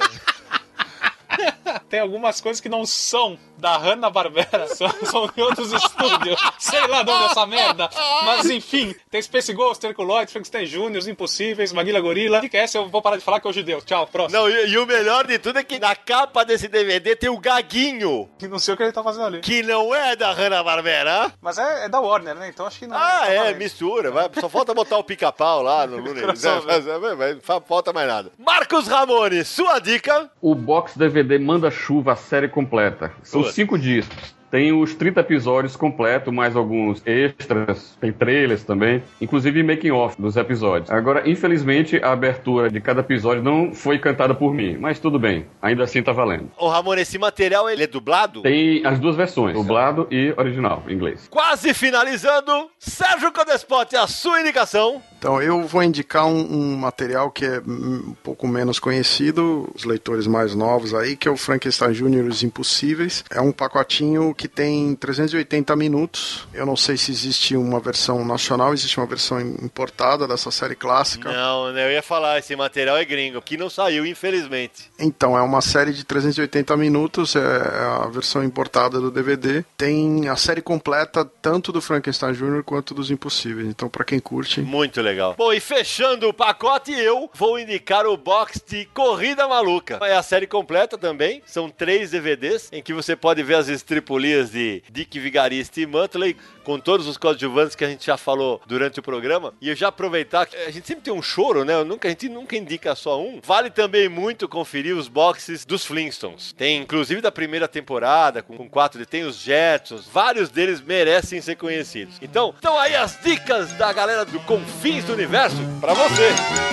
Tem algumas coisas que não são da Hanna-Barbera, são, são de outros estúdios. Sei lá de onde é essa merda. Mas enfim, tem Space Ghost, Herculoid, Frankenstein Jr., Os Impossíveis, Maguila Gorila. Fica essa, eu vou parar de falar que é o judeu. Tchau, próximo. Não, e, e o melhor de tudo é que na capa desse DVD tem o Gaguinho. Que não sei o que ele tá fazendo ali. Que não é da Hanna-Barbera. Mas é, é, da Warner, né? Então acho que não. Ah, tá é, mistura. Vai, só falta botar o pica-pau lá no Looney né? Falta mais nada. Marcos Ramone, sua dica. O box DVD Manda Chuva, a série completa. São. Cinco discos. Tem os 30 episódios completos, mais alguns extras, tem trailers também, inclusive making off dos episódios. Agora, infelizmente, a abertura de cada episódio não foi cantada por mim, mas tudo bem, ainda assim tá valendo. Ô, Ramone, esse material ele é dublado? Tem as duas versões, dublado e original, em inglês. Quase finalizando, Sérgio Codespote, a sua indicação. Então, eu vou indicar um, um material que é um pouco menos conhecido, os leitores mais novos aí, que é o Frankenstein Jr. Os Impossíveis. É um pacotinho que tem 380 minutos. Eu não sei se existe uma versão nacional, existe uma versão importada dessa série clássica. Não, né, eu ia falar, esse material é gringo, que não saiu, infelizmente. Então, é uma série de 380 minutos, é a versão importada do DVD. Tem a série completa, tanto do Frankenstein Jr. quanto dos Impossíveis. Então, para quem curte. Muito legal. Bom, e fechando o pacote, eu vou indicar o box de Corrida Maluca. É a série completa também. São três DVDs em que você pode ver as estripulias de Dick Vigarista e Muttley com todos os coadjuvantes que a gente já falou durante o programa. E eu já aproveitar que a gente sempre tem um choro, né? Eu nunca, a gente nunca indica só um. Vale também muito conferir os boxes dos Flintstones. Tem inclusive da primeira temporada, com, com quatro, tem os Jetsons. Vários deles merecem ser conhecidos. Então, estão aí as dicas da galera do Confins do Universo pra você.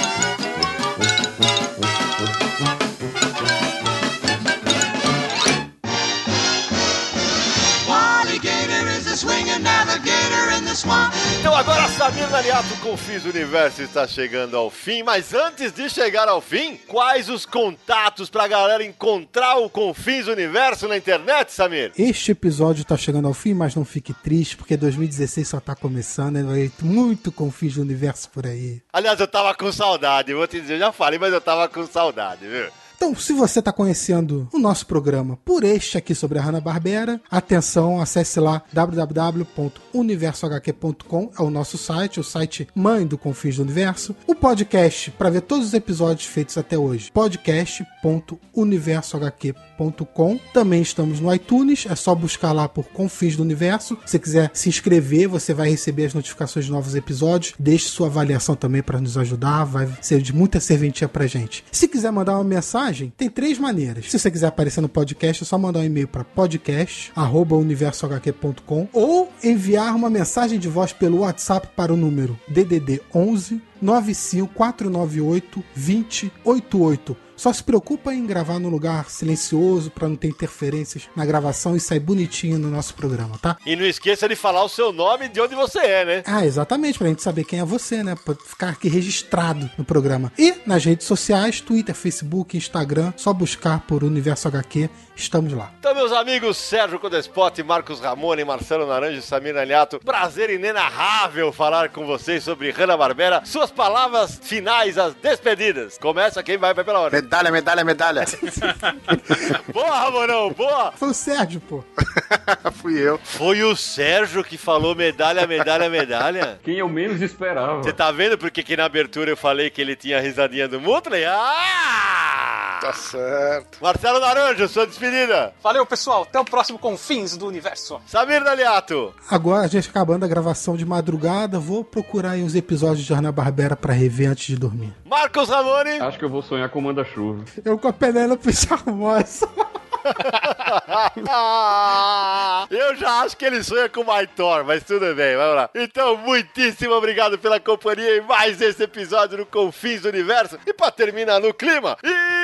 Então agora Samir Naliato Confins do Universo está chegando ao fim, mas antes de chegar ao fim, quais os contatos pra galera encontrar o Confins Universo na internet, Samir? Este episódio tá chegando ao fim, mas não fique triste, porque 2016 só tá começando, né? Vai ter muito confins universo por aí. Aliás, eu tava com saudade, vou te dizer, eu já falei, mas eu tava com saudade, viu? Então, se você está conhecendo o nosso programa por este aqui sobre a Hanna-Barbera, atenção, acesse lá www.universohq.com, é o nosso site, o site mãe do Confins do Universo. O podcast, para ver todos os episódios feitos até hoje, podcast.universohq.com. Também estamos no iTunes, é só buscar lá por Confins do Universo. Se quiser se inscrever, você vai receber as notificações de novos episódios. Deixe sua avaliação também para nos ajudar, vai ser de muita serventia pra gente. Se quiser mandar uma mensagem, tem três maneiras. Se você quiser aparecer no podcast, é só mandar um e-mail para podcast@universohq.com ou enviar uma mensagem de voz pelo WhatsApp para o número DDD 11 95498 2088. Só se preocupa em gravar num lugar silencioso para não ter interferências na gravação e sair bonitinho no nosso programa, tá? E não esqueça de falar o seu nome e de onde você é, né? Ah, exatamente, pra gente saber quem é você, né? Pra ficar aqui registrado no programa. E nas redes sociais, Twitter, Facebook, Instagram, só buscar por Universo HQ, estamos lá. Então, meus amigos Sérgio Codespote, Marcos Ramone, Marcelo Naranjo e Samir Aliato, prazer inenarrável falar com vocês sobre Hanna-Barbera. Suas palavras finais, as despedidas. Começa quem vai, vai pela hora. Medalha, medalha, medalha. boa, Ramonão, boa. Foi o Sérgio, pô. Fui eu. Foi o Sérgio que falou medalha, medalha, medalha. Quem eu menos esperava. Você tá vendo porque que na abertura eu falei que ele tinha a risadinha do Mutley? Ah! Tá certo. Marcelo Naranjo, sua despedida. Valeu, pessoal. Até o próximo Confins do Universo. Samir Daliato. Agora, a gente acabando a gravação de madrugada, vou procurar aí os episódios de Hanna-Barbera pra rever antes de dormir. Marcos Ramone. Acho que eu vou sonhar com manda-chuva. Eu com a Penélope Charmosa. Eu já acho que ele sonha com o Maitor, mas tudo bem, vamos lá. Então, muitíssimo obrigado pela companhia em mais esse episódio do Confins do Universo. E pra terminar no clima. E...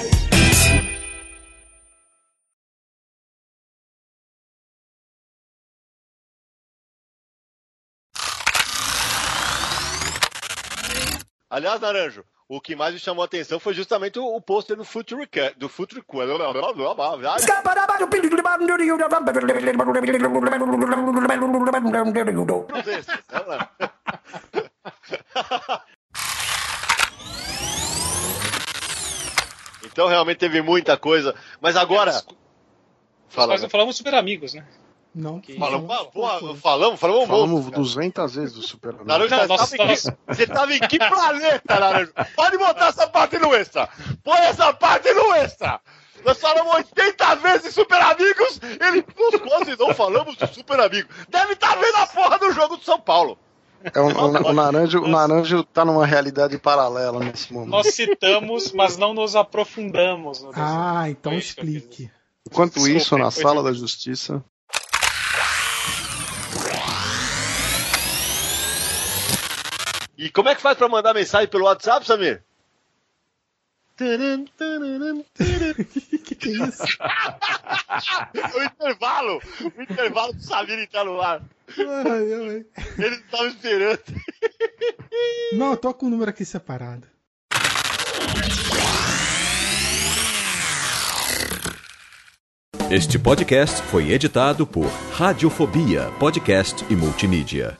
Aliás, Naranjo, o que mais me chamou a atenção foi justamente o, o pôster do Future do Future. Então realmente teve muita coisa. Mas agora. Fala, Nós não falamos super amigos, né? Não, Falamos, pô, falamos, falamos um Falamos monte. 200 vezes do Super Naranjo, Não, tava em que, nós- você tava em que planeta, Naranjo? Pode botar essa parte no extra. Põe essa parte no extra. Nós falamos 80 vezes Super Amigos, ele nos quase não falamos de Super Amigo. Deve estar vendo a porra do jogo do São Paulo. É, o, o, o naranjo, o naranjo tá numa realidade paralela nesse momento. Nós citamos, mas não nos aprofundamos. No. Ah, então que explique. Enquanto isso, na sala da justiça. E como é que faz pra mandar mensagem pelo WhatsApp, Samir? que que é isso? o intervalo! O intervalo do Samir entrar no ar. Ai, ai. Ele estava esperando. Não, eu tô com o número aqui separado. Este podcast foi editado por Radiofobia, podcast e multimídia.